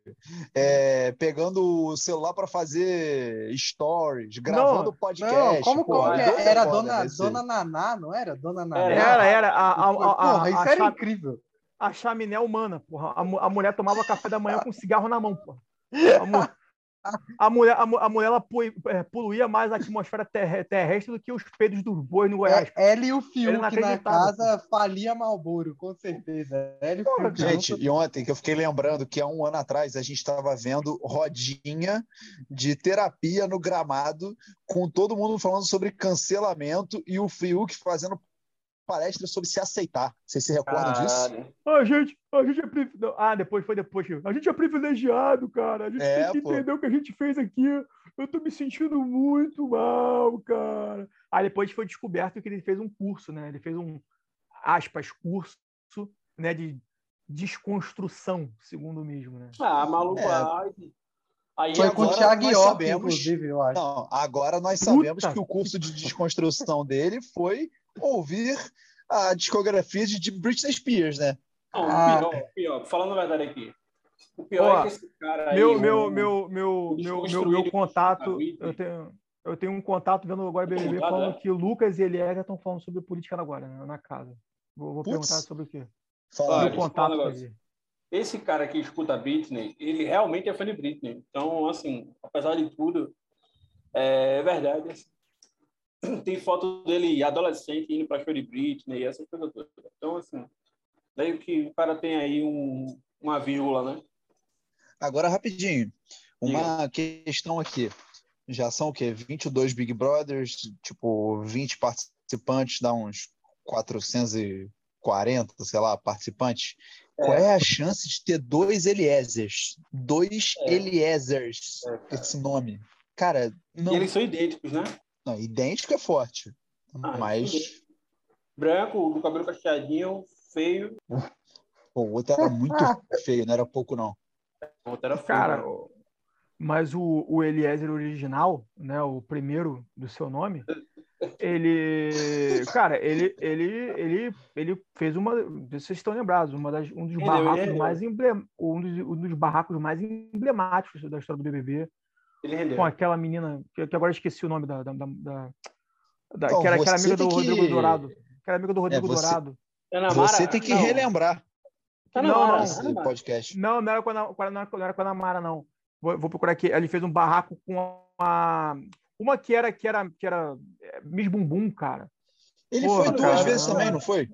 É, pegando o celular para fazer stories, gravando não, podcast. Não, como, pô, como é? Era dona, dona Naná, não era? Dona Naná. Era, era. A, a, a, porra, isso era incrível. A chaminé humana, porra. A, a mulher tomava café da manhã com cigarro na mão, porra. A, a mulher, a, a mulher ela é, poluía mais a atmosfera terrestre do que os peidos dos bois no Goiás. É, ela e o Fiuk na casa falia Malboro, com certeza. E Fiuk, gente, e ontem que eu fiquei lembrando que há um ano atrás a gente estava vendo rodinha de terapia no gramado, com todo mundo falando sobre cancelamento e o Fiuk fazendo palestra sobre se aceitar. Vocês se recordam disso? A gente, a gente é privilegiado. Ah, depois foi depois. A gente é privilegiado, cara. A gente é, tem que pô. entender o que a gente fez aqui. Eu tô me sentindo muito mal, cara. Aí depois foi descoberto que ele fez um curso, né? Ele fez um, aspas, curso, né? De desconstrução, segundo o mesmo, né? Ah, maluco. É. Aí Foi com o Thiago York, inclusive, eu acho. Não, agora nós sabemos Puta. que o curso de desconstrução dele foi ouvir a discografia de Britney Spears, né? Não, ah, pior, pior, falando a verdade aqui. O pior é que esse cara aí, meu, meu, meu, meu, meu, meu, meu contato, eu tenho, eu tenho um contato vendo agora BBB falando é? que o Lucas e Eliezer estão falando sobre política agora, né, na casa. Vou, vou perguntar sobre o quê? Fala, meu contato Esse cara que escuta Britney, ele realmente é fã de Britney. Então, assim, apesar de tudo, é verdade. Tem foto dele adolescente indo para show de Britney e essas coisas todas. Então, assim, daí que o cara tem aí um, uma vírgula, né? Agora, rapidinho, uma questão aqui. Já são o quê? 22 Big Brothers, tipo, 20 participantes, dá uns 440, sei lá, participantes. É. Qual é a chance de ter dois Eliezers? Dois é. Eliezers, é, esse nome. Cara, não... E eles são idênticos, né? Não, idêntico é forte. Ah, mas. Branco, do cabelo cacheadinho, feio. Pô, o outro era muito feio, não era pouco, não. Cara, né? mas o, o Eliezer original, né, o primeiro do seu nome, ele, cara, ele, ele, ele, ele fez uma, vocês estão lembrados, uma das, um dos barracos mais emblem, um dos, um dos barracos mais emblemáticos da história do BBB. Ele rendeu. Com aquela menina que, que agora esqueci o nome da, da, da, da Bom, que era aquela amiga do que... Rodrigo Dourado, aquela amiga do Rodrigo é, você... Dourado. Você tem que não. relembrar. Tá não, não, esse podcast. Não, não era com a, não era com a Namara, não. Vou, vou, procurar aqui. Ele fez um barraco com uma. Uma que era, que era, que era é, Miss Bumbum, cara. Ele Porra, foi duas cara, vezes também, não foi?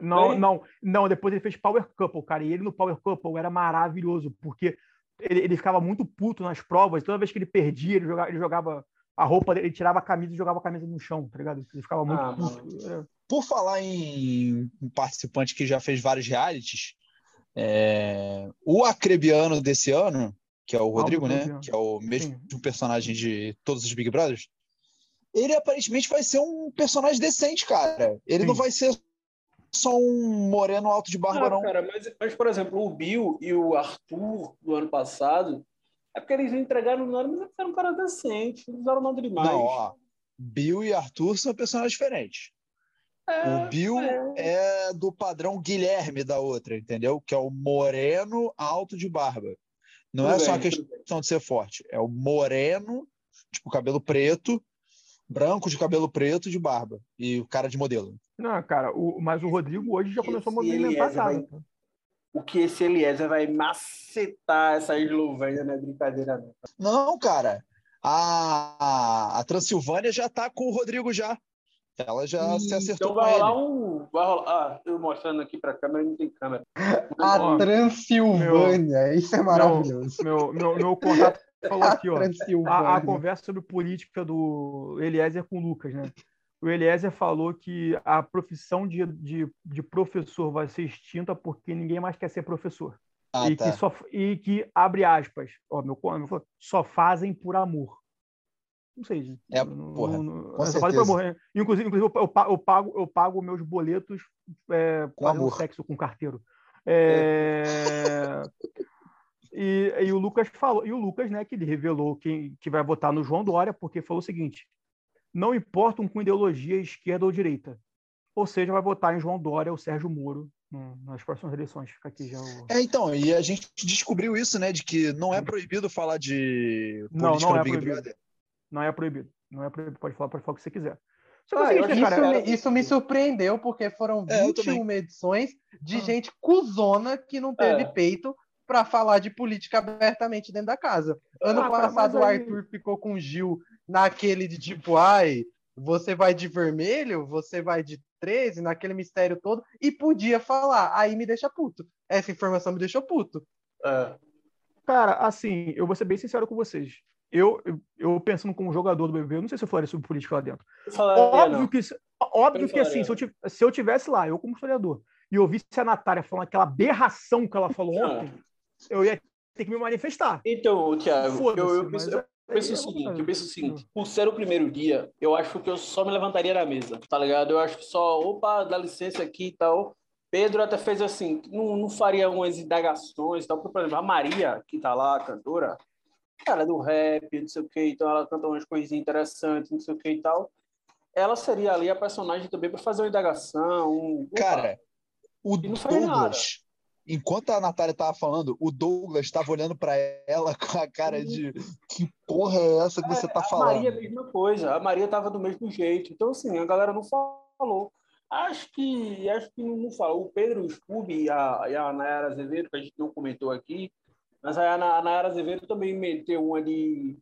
Não, não, não. Depois ele fez Power Couple, cara. E ele no Power Couple era maravilhoso, porque ele, ele ficava muito puto nas provas. Toda vez que ele perdia, ele jogava, ele jogava a roupa dele, ele tirava a camisa e jogava a camisa no chão, tá ligado? Ele ficava muito ah, puto. Por falar em participante que já fez vários realities, é... o acrebiano desse ano, que é o Rodrigo, né? Que é o mesmo Sim. personagem de todos os Big Brothers. Ele aparentemente vai ser um personagem decente, cara. Ele Sim. não vai ser só um moreno alto de barba, não. não. Cara, mas, mas, por exemplo, o Bill e o Arthur do ano passado, é porque eles entregaram o nome, mas eles eram um cara decente, eles usaram nada demais. Não, ó. Bill e Arthur são personagens diferentes. É, o Bill é. é. do padrão Guilherme da outra, entendeu? Que é o moreno alto de barba. Não tudo é bem, só a questão de ser forte, é o moreno, tipo cabelo preto, branco de cabelo preto de barba e o cara de modelo. Não, cara, o, mas o Rodrigo hoje já começou a movimentar vai, O que esse Eliezer vai macetar essa Eslovênia não é brincadeira não. Não, cara. A, a Transilvânia já tá com o Rodrigo já. Ela já se acertou então vai rolar ele. um. Vai rolar, ah, eu mostrando aqui para a câmera, não tem câmera. A Transilvânia, meu, isso é maravilhoso. Meu, meu, meu contato falou aqui, ó. A, a, conversa sobre política do Eliezer com o Lucas, né? O Eliezer falou que a profissão de, de, de professor vai ser extinta porque ninguém mais quer ser professor. Ah, e, tá. que só, e que, abre aspas, ó, meu, meu, só fazem por amor. Não sei. É, porra. Não, com certeza. Morrer. Inclusive, inclusive eu, eu, pago, eu pago meus boletos é, com fazendo amor. sexo com carteiro. É... e, e, o Lucas falou, e o Lucas, né, que ele revelou quem que vai votar no João Dória, porque falou o seguinte: não importam com ideologia esquerda ou direita. Ou seja, vai votar em João Dória ou Sérgio Moro nas próximas eleições. Fica aqui já o... É, então, e a gente descobriu isso, né, de que não é proibido falar de política não, não é Big proibido. Brother. Não é proibido. Não é proibido. Pode falar, pode falar o que você quiser. Ah, seguinte, isso, cara, me, isso, me, surpreendeu, porque foram 21 é, edições de ah. gente cuzona que não teve é. peito para falar de política abertamente dentro da casa. Ano ah, passado aí... o Arthur ficou com o Gil naquele de tipo, ai, você vai de vermelho, você vai de 13, naquele mistério todo, e podia falar. Aí me deixa puto. Essa informação me deixou puto. É. Cara, assim, eu vou ser bem sincero com vocês eu, eu pensando como jogador do BBB, eu não sei se eu falaria sobre política lá dentro. óbvio não. que, óbvio que assim, se eu, se eu tivesse lá, eu como historiador, e eu visse a Natália falando aquela aberração que ela falou ontem, eu ia ter que me manifestar. Então, Thiago, eu, eu, penso, eu penso o seguinte, eu penso o seguinte, por ser o primeiro dia, eu acho que eu só me levantaria da mesa, tá ligado? Eu acho que só, opa, dá licença aqui e tal. Pedro até fez assim, não, não faria umas indagações e tal, porque, por exemplo, a Maria, que tá lá, a cantora, ela é do rap, não sei o que, então ela canta umas coisinhas interessantes, não sei o que e tal. Ela seria ali a personagem também para fazer uma indagação. Um... Cara, o Douglas, enquanto a Natália tava falando, o Douglas estava olhando para ela com a cara de que porra é essa que você tá falando? A Maria, a mesma coisa. A Maria tava do mesmo jeito. Então, assim, a galera não falou. Acho que acho que não falou. O Pedro Scooby e a, e a Nayara Azevedo, que a gente não comentou aqui, mas a, a Nayara Azevedo também meteu uma de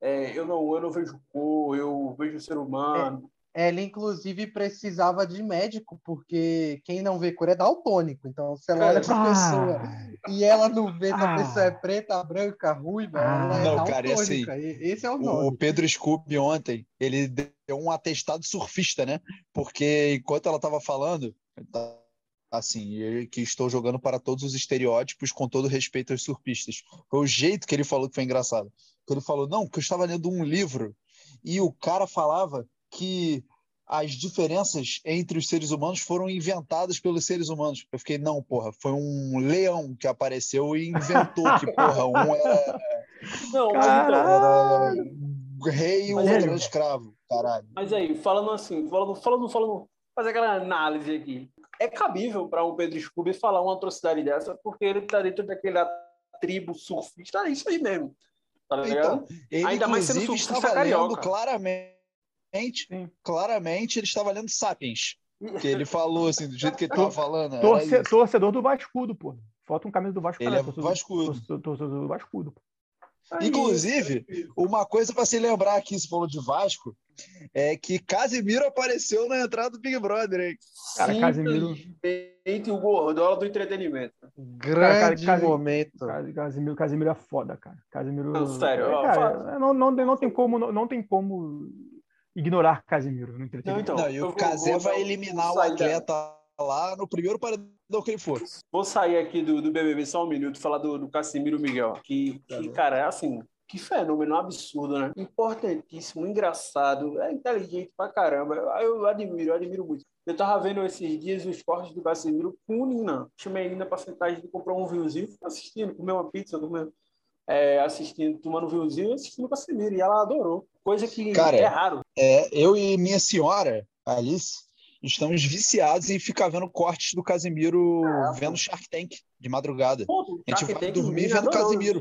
é, eu, não, eu não vejo cor, eu vejo ser humano. Ela, inclusive, precisava de médico, porque quem não vê cor é daltônico. Então, se ela olha para a pessoa e ela não vê se a pessoa é preta, branca, ruiva, ah, ela é não, daltônica. Cara, assim, Esse é o nome. O Pedro Scooby ontem, ele deu um atestado surfista, né? Porque enquanto ela estava falando, tá, assim, que estou jogando para todos os estereótipos com todo respeito aos surfistas. Foi o jeito que ele falou que foi engraçado. Que ele falou, não, que eu estava lendo um livro e o cara falava que as diferenças entre os seres humanos foram inventadas pelos seres humanos. Eu fiquei, não, porra, foi um leão que apareceu e inventou que, porra, um era. Não, mas então, era rei e o outro era escravo, caralho. Mas aí, falando assim, falando, falando, falando, fazer aquela análise aqui. É cabível para um Pedro Scooby falar uma atrocidade dessa, porque ele está dentro daquela tribo surfista, é isso aí mesmo. Tá ligado? Então, ele, Ainda mais sendo surfista carioca. claramente Sim. claramente ele estava lendo Sapiens. Que ele falou assim, do jeito que ele estava falando. Torce, torcedor do Vascudo, pô. Falta um camisa do Vasco. Ele é Vascudo. Torcedor do Vascudo. Pô. Inclusive, uma coisa para se lembrar aqui, se falou de Vasco, é que Casimiro apareceu na entrada do Big Brother, hein? Cara, Casimiro. Entre o gordola do entretenimento. Grande cara, cara, momento. Casimiro, Casimiro é foda, cara. Casimiro. Não, sério, cara, não, não, não, tem como, não, não tem como ignorar Casimiro no entretenimento. Não, então, não e o Casé vai eliminar o atleta lá no primeiro paredão que ele for. Vou sair aqui do, do BBB só um minuto falar do, do Casimiro Miguel. Que, que cara, é assim, que fenômeno absurdo, né? Importantíssimo, engraçado, é inteligente pra caramba. Eu, eu admiro, eu admiro muito. Eu tava vendo esses dias os cortes do Casimiro com Nina. Chamei a Nina pra sentar, a gente comprou um vinhozinho, assistindo, comer uma pizza, comer, é, assistindo, tomando vinhozinho e assistindo o Casimiro. E ela adorou. Coisa que Cara, é raro. É, eu e minha senhora, Alice, estamos viciados em ficar vendo cortes do Casimiro vendo Shark Tank de madrugada. A gente vai dormir vendo Casimiro.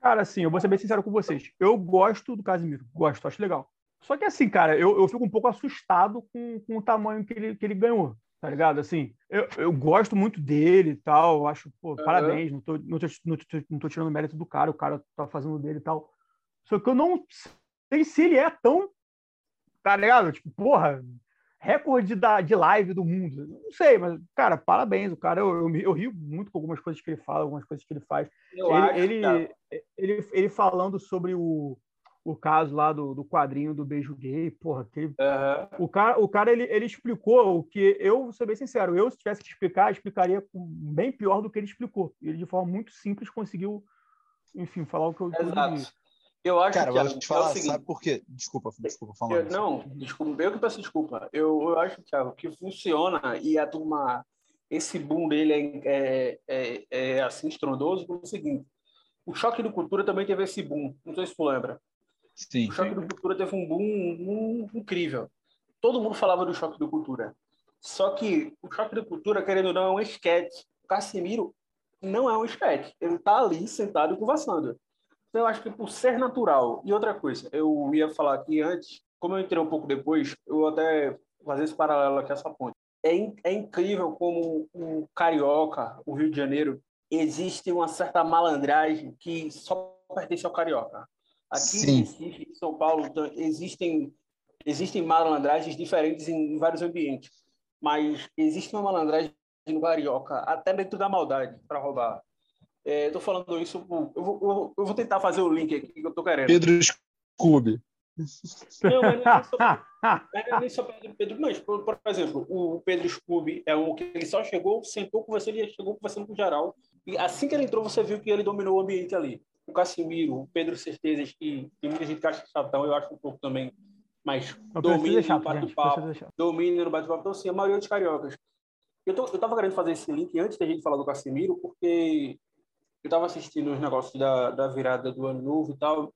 Cara, assim, eu vou ser bem sincero com vocês. Eu gosto do Casimiro, gosto, acho legal. Só que assim, cara, eu, eu fico um pouco assustado com, com o tamanho que ele, que ele ganhou, tá ligado? Assim, eu, eu gosto muito dele e tal, acho, pô, uhum. parabéns, não tô, não, tô, não, tô, não tô tirando mérito do cara, o cara tá fazendo dele e tal. Só que eu não sei se ele é tão, tá ligado? Tipo, porra, recorde da, de live do mundo. Não sei, mas, cara, parabéns. O cara, eu, eu, eu, rio muito com algumas coisas que ele fala, algumas coisas que ele faz. Eu ele, acho, ele, ele, ele, ele, falando sobre o, o caso lá do, do quadrinho do beijo gay, porra, que uhum. o cara, o cara ele, ele explicou o que eu, vou ser bem sincero, eu, se tivesse que explicar, explicaria bem pior do que ele explicou. Ele, de forma muito simples, conseguiu, enfim, falar o que eu, Exato. Eu acho Cara, que. Cara, vou te falar, é seguinte, sabe por quê? Desculpa, desculpa, falando. Eu, não, desculpa, eu que peço desculpa. Eu, eu acho, Thiago, que funciona e a turma. Esse boom dele é, é, é, é assim estrondoso pelo seguinte: o choque do cultura também teve esse boom. Não sei se tu lembra. Sim. O choque do cultura teve um boom um, incrível. Todo mundo falava do choque do cultura. Só que o choque do cultura, querendo ou não, é um esquete. O Casimiro não é um esquete. Ele está ali sentado conversando. Então, eu acho que por ser natural. E outra coisa, eu ia falar aqui antes, como eu entrei um pouco depois, eu vou até fazer esse paralelo aqui, essa ponte. É, in, é incrível como o carioca, o Rio de Janeiro, existe uma certa malandragem que só pertence ao carioca. Aqui Sim. em Recife, em São Paulo, existem, existem malandragens diferentes em vários ambientes. Mas existe uma malandragem no carioca, até dentro da maldade, para roubar. Estou é, falando isso. Eu vou, eu vou, tentar fazer o link aqui que eu estou querendo. Pedro Scooby. Não, mas não é nem só, Pedro, Pedro. Mas, por, por, exemplo, o Pedro Scooby é um que ele só chegou, sentou conversando, ele chegou conversando com o geral. E assim que ele entrou, você viu que ele dominou o ambiente ali. O Casimiro, o Pedro Certezas, que tem muita gente que acha chatão, eu acho um pouco também. Mas domina no bate-papo. Domina no bate-papo. Então, assim, a maioria dos cariocas. Eu, tô, eu tava querendo fazer esse link antes da gente falar do Casimiro, porque eu estava assistindo os negócios da, da virada do ano novo e tal,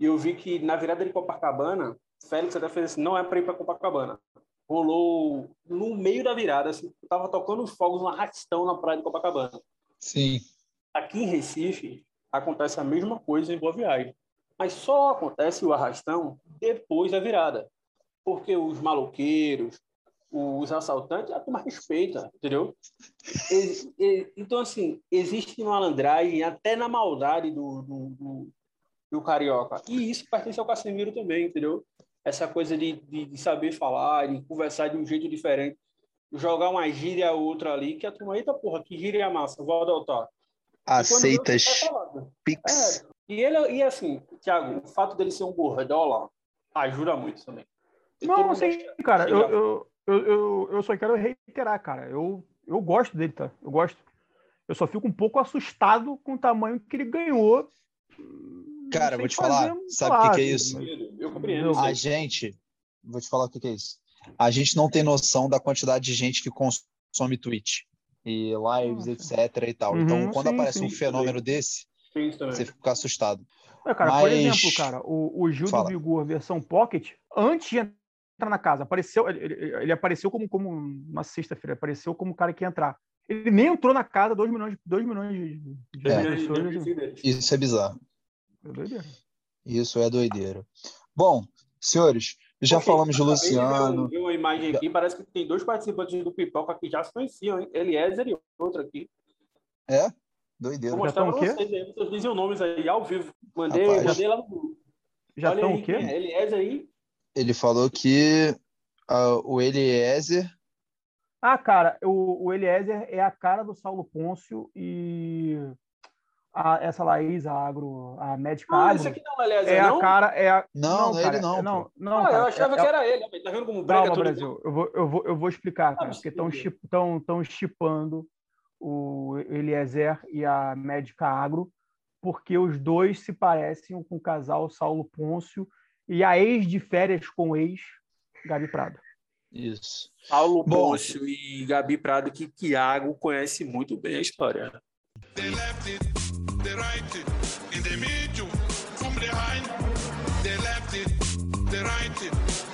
e eu vi que na virada de Copacabana, Félix até fez assim, não é para ir para Copacabana. Rolou no meio da virada, assim, tava tocando os fogos, um arrastão na praia de Copacabana. Sim. Aqui em Recife, acontece a mesma coisa em Boa Viagem. Mas só acontece o arrastão depois da virada. Porque os maloqueiros, os assaltantes, a turma respeita, entendeu? Então, assim, existe malandragem até na maldade do, do, do, do, carioca. E isso pertence ao Casemiro também, entendeu? Essa coisa de, de, de saber falar, de conversar de um jeito diferente. Jogar uma gíria a outra ali, que a turma, eita porra, que gíria massa, vou adotar. Aceitas Pix. É, e ele, e assim, Thiago, o fato dele ser um gordola ajuda muito também. E não, sim, cara, eu, eu, eu, eu, eu só quero reiterar, cara. Eu, eu gosto dele, tá? Eu gosto. Eu só fico um pouco assustado com o tamanho que ele ganhou. Cara, vou te falar. Sabe o que, que, é isso? Eu compreendo. A gente. Vou te falar o que, que é isso. A gente não tem noção da quantidade de gente que consome Twitch e lives, Nossa. etc. e tal. Então, uhum, então, quando sim, aparece sim, um fenômeno sim. desse, você fica assustado. É, cara, Mas... Por exemplo, cara, o, o Gil Fala. do Vigor versão Pocket, antes de entrar na casa, apareceu, ele, ele apareceu como, como uma sexta-feira, apareceu como o cara que ia entrar. Ele nem entrou na casa, 2 milhões, 2 milhões de, de é. pessoas. Isso é bizarro. É doideira. Isso é doideira. Bom, senhores, já okay, falamos de Luciano. Uma imagem aqui, parece que tem dois participantes do Pipoca que já se conheciam, hein? Eliezer e outro aqui. É? Doideira. Vou mostrar pra vocês aí, vocês dizem os nomes aí, ao vivo. Mandei, Rapaz, mandei lá no grupo. Já estão o quê? É, Eliezer aí. Ele falou que uh, o Eliezer... Ah, cara, o, o Eliezer é a cara do Saulo Pôncio e a, essa Laís, a agro, a médica ah, agro, esse aqui não é Eliezer, é não? a cara, é a... Não, não, ele não. Não, não, ah, cara, eu achava é, que era ele. Tá vendo como brega Calma, Brasil, eu vou, eu, vou, eu vou explicar, cara, ah, porque estão tão chipando o Eliezer e a médica agro, porque os dois se parecem com o casal Saulo Pôncio e a ex de férias com ex, Gabi Prado. Isso. Paulo Bom, Pôncio e Gabi Prado, que Tiago conhece muito bem a história. They left it, right in the middle, from behind. They left it, they right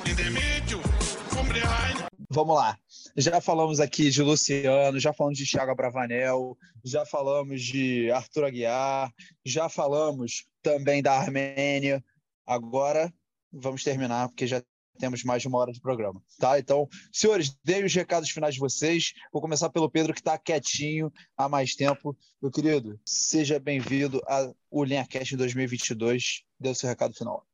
in the middle, from behind. Vamos lá. Já falamos aqui de Luciano, já falamos de Thiago Bravanel, já falamos de Arthur Aguiar, já falamos também da Armênia. Agora vamos terminar, porque já temos mais de uma hora de programa, tá? Então, senhores, dei os recados finais de vocês. Vou começar pelo Pedro, que está quietinho há mais tempo. Meu querido, seja bem-vindo ao Linha Cast em 2022. Dê o seu recado final.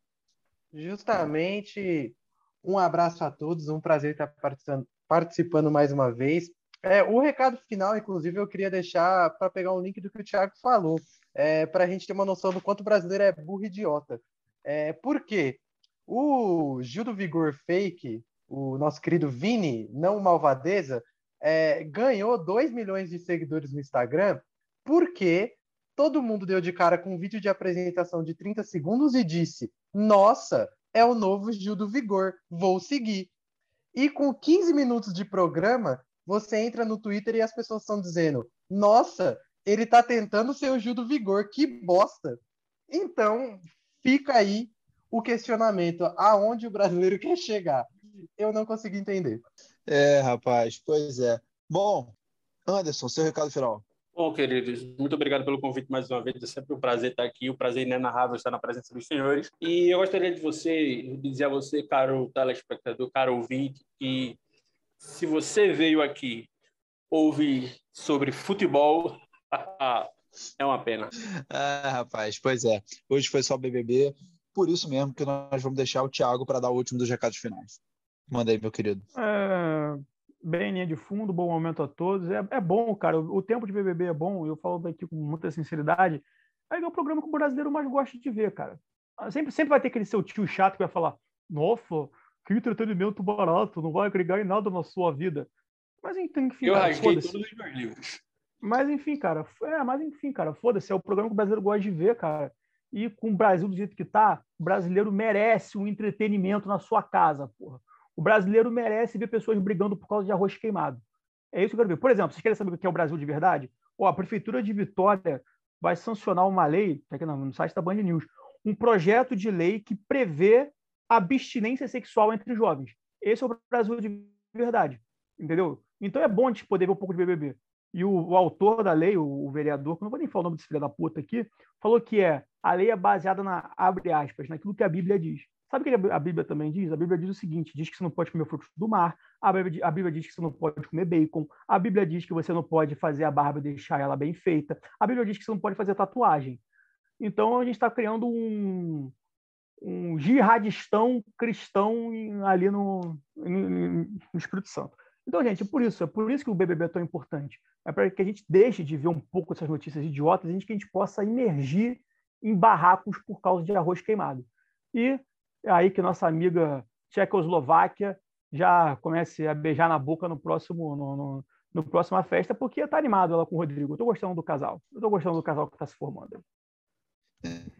Justamente, um abraço a todos, um prazer estar participando, participando mais uma vez. É, o recado final, inclusive, eu queria deixar para pegar um link do que o Thiago falou, é, para a gente ter uma noção do quanto o brasileiro é burro e idiota. É, por quê? O Gil do Vigor Fake, o nosso querido Vini, não malvadeza, é, ganhou 2 milhões de seguidores no Instagram porque todo mundo deu de cara com um vídeo de apresentação de 30 segundos e disse: Nossa, é o novo Gil do Vigor, vou seguir. E com 15 minutos de programa, você entra no Twitter e as pessoas estão dizendo: Nossa, ele está tentando ser o Gil do Vigor, que bosta. Então, fica aí o questionamento aonde o brasileiro quer chegar. Eu não consegui entender. É, rapaz, pois é. Bom, Anderson, seu recado final. Bom, queridos, muito obrigado pelo convite mais uma vez. É sempre um prazer estar aqui, um prazer inenarrável estar na presença dos senhores. E eu gostaria de você, dizer a você, caro telespectador, caro ouvinte, que se você veio aqui ouvir sobre futebol, é uma pena. Ah, rapaz, pois é. Hoje foi só BBB por isso mesmo que nós vamos deixar o Thiago para dar o último dos recados finais. Manda aí, meu querido. É, bem linha de fundo, bom momento a todos. É, é bom, cara. O, o, tempo de BBB é bom. Eu falo daqui com muita sinceridade. Aí é o programa que o brasileiro mais gosta de ver, cara. Sempre, sempre vai ter aquele seu tio chato que vai falar: Nossa, que entretenimento barato, não vai agregar em nada na sua vida. Mas enfim, Eu cara, rasguei todos os meus livros. Mas enfim, cara, é, mas enfim, cara, foda-se, é o programa que o brasileiro gosta de ver, cara. E com o Brasil do jeito que está, o brasileiro merece um entretenimento na sua casa, porra. O brasileiro merece ver pessoas brigando por causa de arroz queimado. É isso que eu quero ver. Por exemplo, vocês querem saber o que é o Brasil de verdade? Ó, a Prefeitura de Vitória vai sancionar uma lei, tá aqui no site da Band News, um projeto de lei que prevê abstinência sexual entre jovens. Esse é o Brasil de verdade, entendeu? Então é bom a gente poder ver um pouco de BBB. E o, o autor da lei, o, o, vereador, que não vou nem falar o nome desse filho da puta aqui, falou que é a lei é baseada na, abre aspas, naquilo que a Bíblia diz. Sabe o que a Bíblia também diz? A Bíblia diz o seguinte: diz que você não pode comer frutos do mar, a Bíblia, a Bíblia, diz que você não pode comer bacon, a Bíblia diz que você não pode fazer a barba e deixar ela bem feita, a Bíblia diz que você não pode fazer tatuagem. Então a gente está criando um, um jihadistão cristão ali no, no, Espírito Santo. Então, gente, é por isso, é por isso que o BBB é tão importante. É para que a gente deixe de ver um pouco essas notícias idiotas e que a gente possa emergir em barracos por causa de arroz queimado. E é aí que nossa amiga Tchecoslováquia já comece a beijar na boca no próximo no, no, no próxima festa, porque está animado ela com o Rodrigo. Eu estou gostando do casal. Eu estou gostando do casal que está se formando.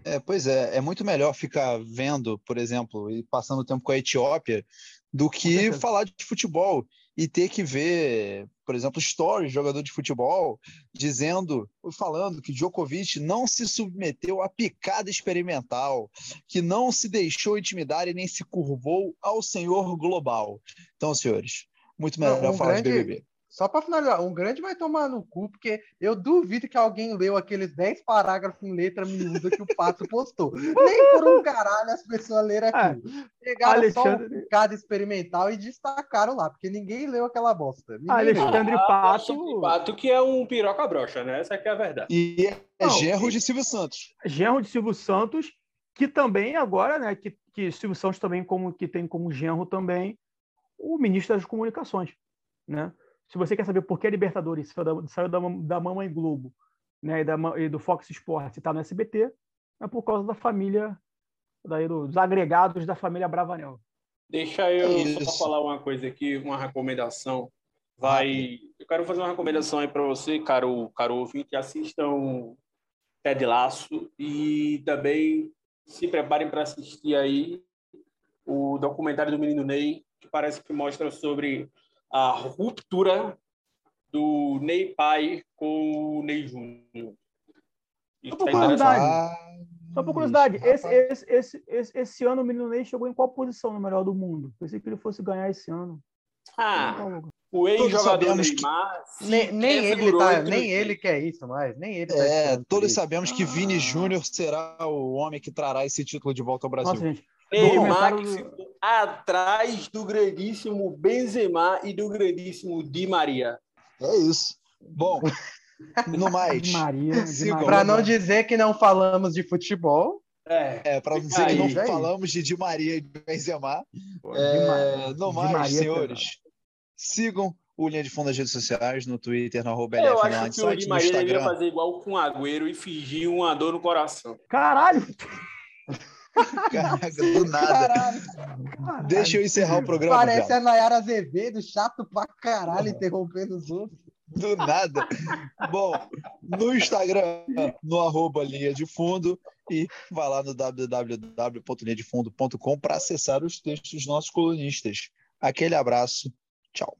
É, pois é, é muito melhor ficar vendo, por exemplo, e passando tempo com a Etiópia, do que falar de futebol e ter que ver, por exemplo, stories jogador de futebol dizendo, falando que Djokovic não se submeteu à picada experimental, que não se deixou intimidar e nem se curvou ao senhor global. Então, senhores, muito melhor um falar grande, de BBB. Só para finalizar, um grande vai tomar no cu, porque eu duvido que alguém leu aqueles 10 parágrafos em letra miúda que o Pato postou. Nem por um caralho as pessoas leram ah, aquilo. Pegaram Alexandre... só um cada experimental e destacaram lá, porque ninguém leu aquela bosta. Ninguém Alexandre leu. Pato. Pato, que é um piroca broxa, né? Essa aqui é a verdade. E é Não, genro de Silvio Santos. Genro de Silvio Santos, que também agora, né? Que, que Silvio Santos também como, que tem como genro também o ministro das Comunicações, né? Se você quer saber por que a Libertadores saiu da, saiu da, da Mamãe Globo né, e, da, e do Fox Sports e está no SBT, é por causa da família, daí, dos agregados da família Bravanel. Deixa eu é só falar uma coisa aqui, uma recomendação. Vai, eu quero fazer uma recomendação aí para você, caro, caro ouvinte, assistam Ted Laço e também se preparem para assistir aí o documentário do Menino Ney, que parece que mostra sobre a ruptura do Ney Pai com o Ney Júnior. Só por curiosidade, só por curiosidade esse, esse, esse, esse, esse ano o menino Ney chegou em qual posição no melhor do mundo? Pensei que ele fosse ganhar esse ano. Ah, o ex-jogador Neymar. Nem, nem ele tá, nem ele quer isso mais, nem ele. Tá é, todos sabemos que Vini ah. Júnior será o homem que trará esse título de volta ao Brasil. Nossa, gente, Neymar que ficou atrás do grandíssimo Benzema e do grandíssimo Di Maria. É isso. Bom, no mais. Maria, para não dizer que não falamos de futebol. É, é para não dizer aí, que não aí. falamos de Di Maria e Benzema. é, no mais, é senhores, sigam o Linha de Fundo nas redes sociais, no Twitter, no arroba Eu acho que o Di Maria deveria fazer igual com o Agüero e fingir uma dor no coração. Caralho! Caraca, do nada. Caralho. Deixa eu encerrar o programa. Parece a Nayara Azevedo, chato pra caralho, interrompendo os outros. Do nada. Bom, no Instagram, no arroba linha de fundo, e vai lá no www.linhadefundo.com para acessar os textos dos nossos colunistas. Aquele abraço. Tchau.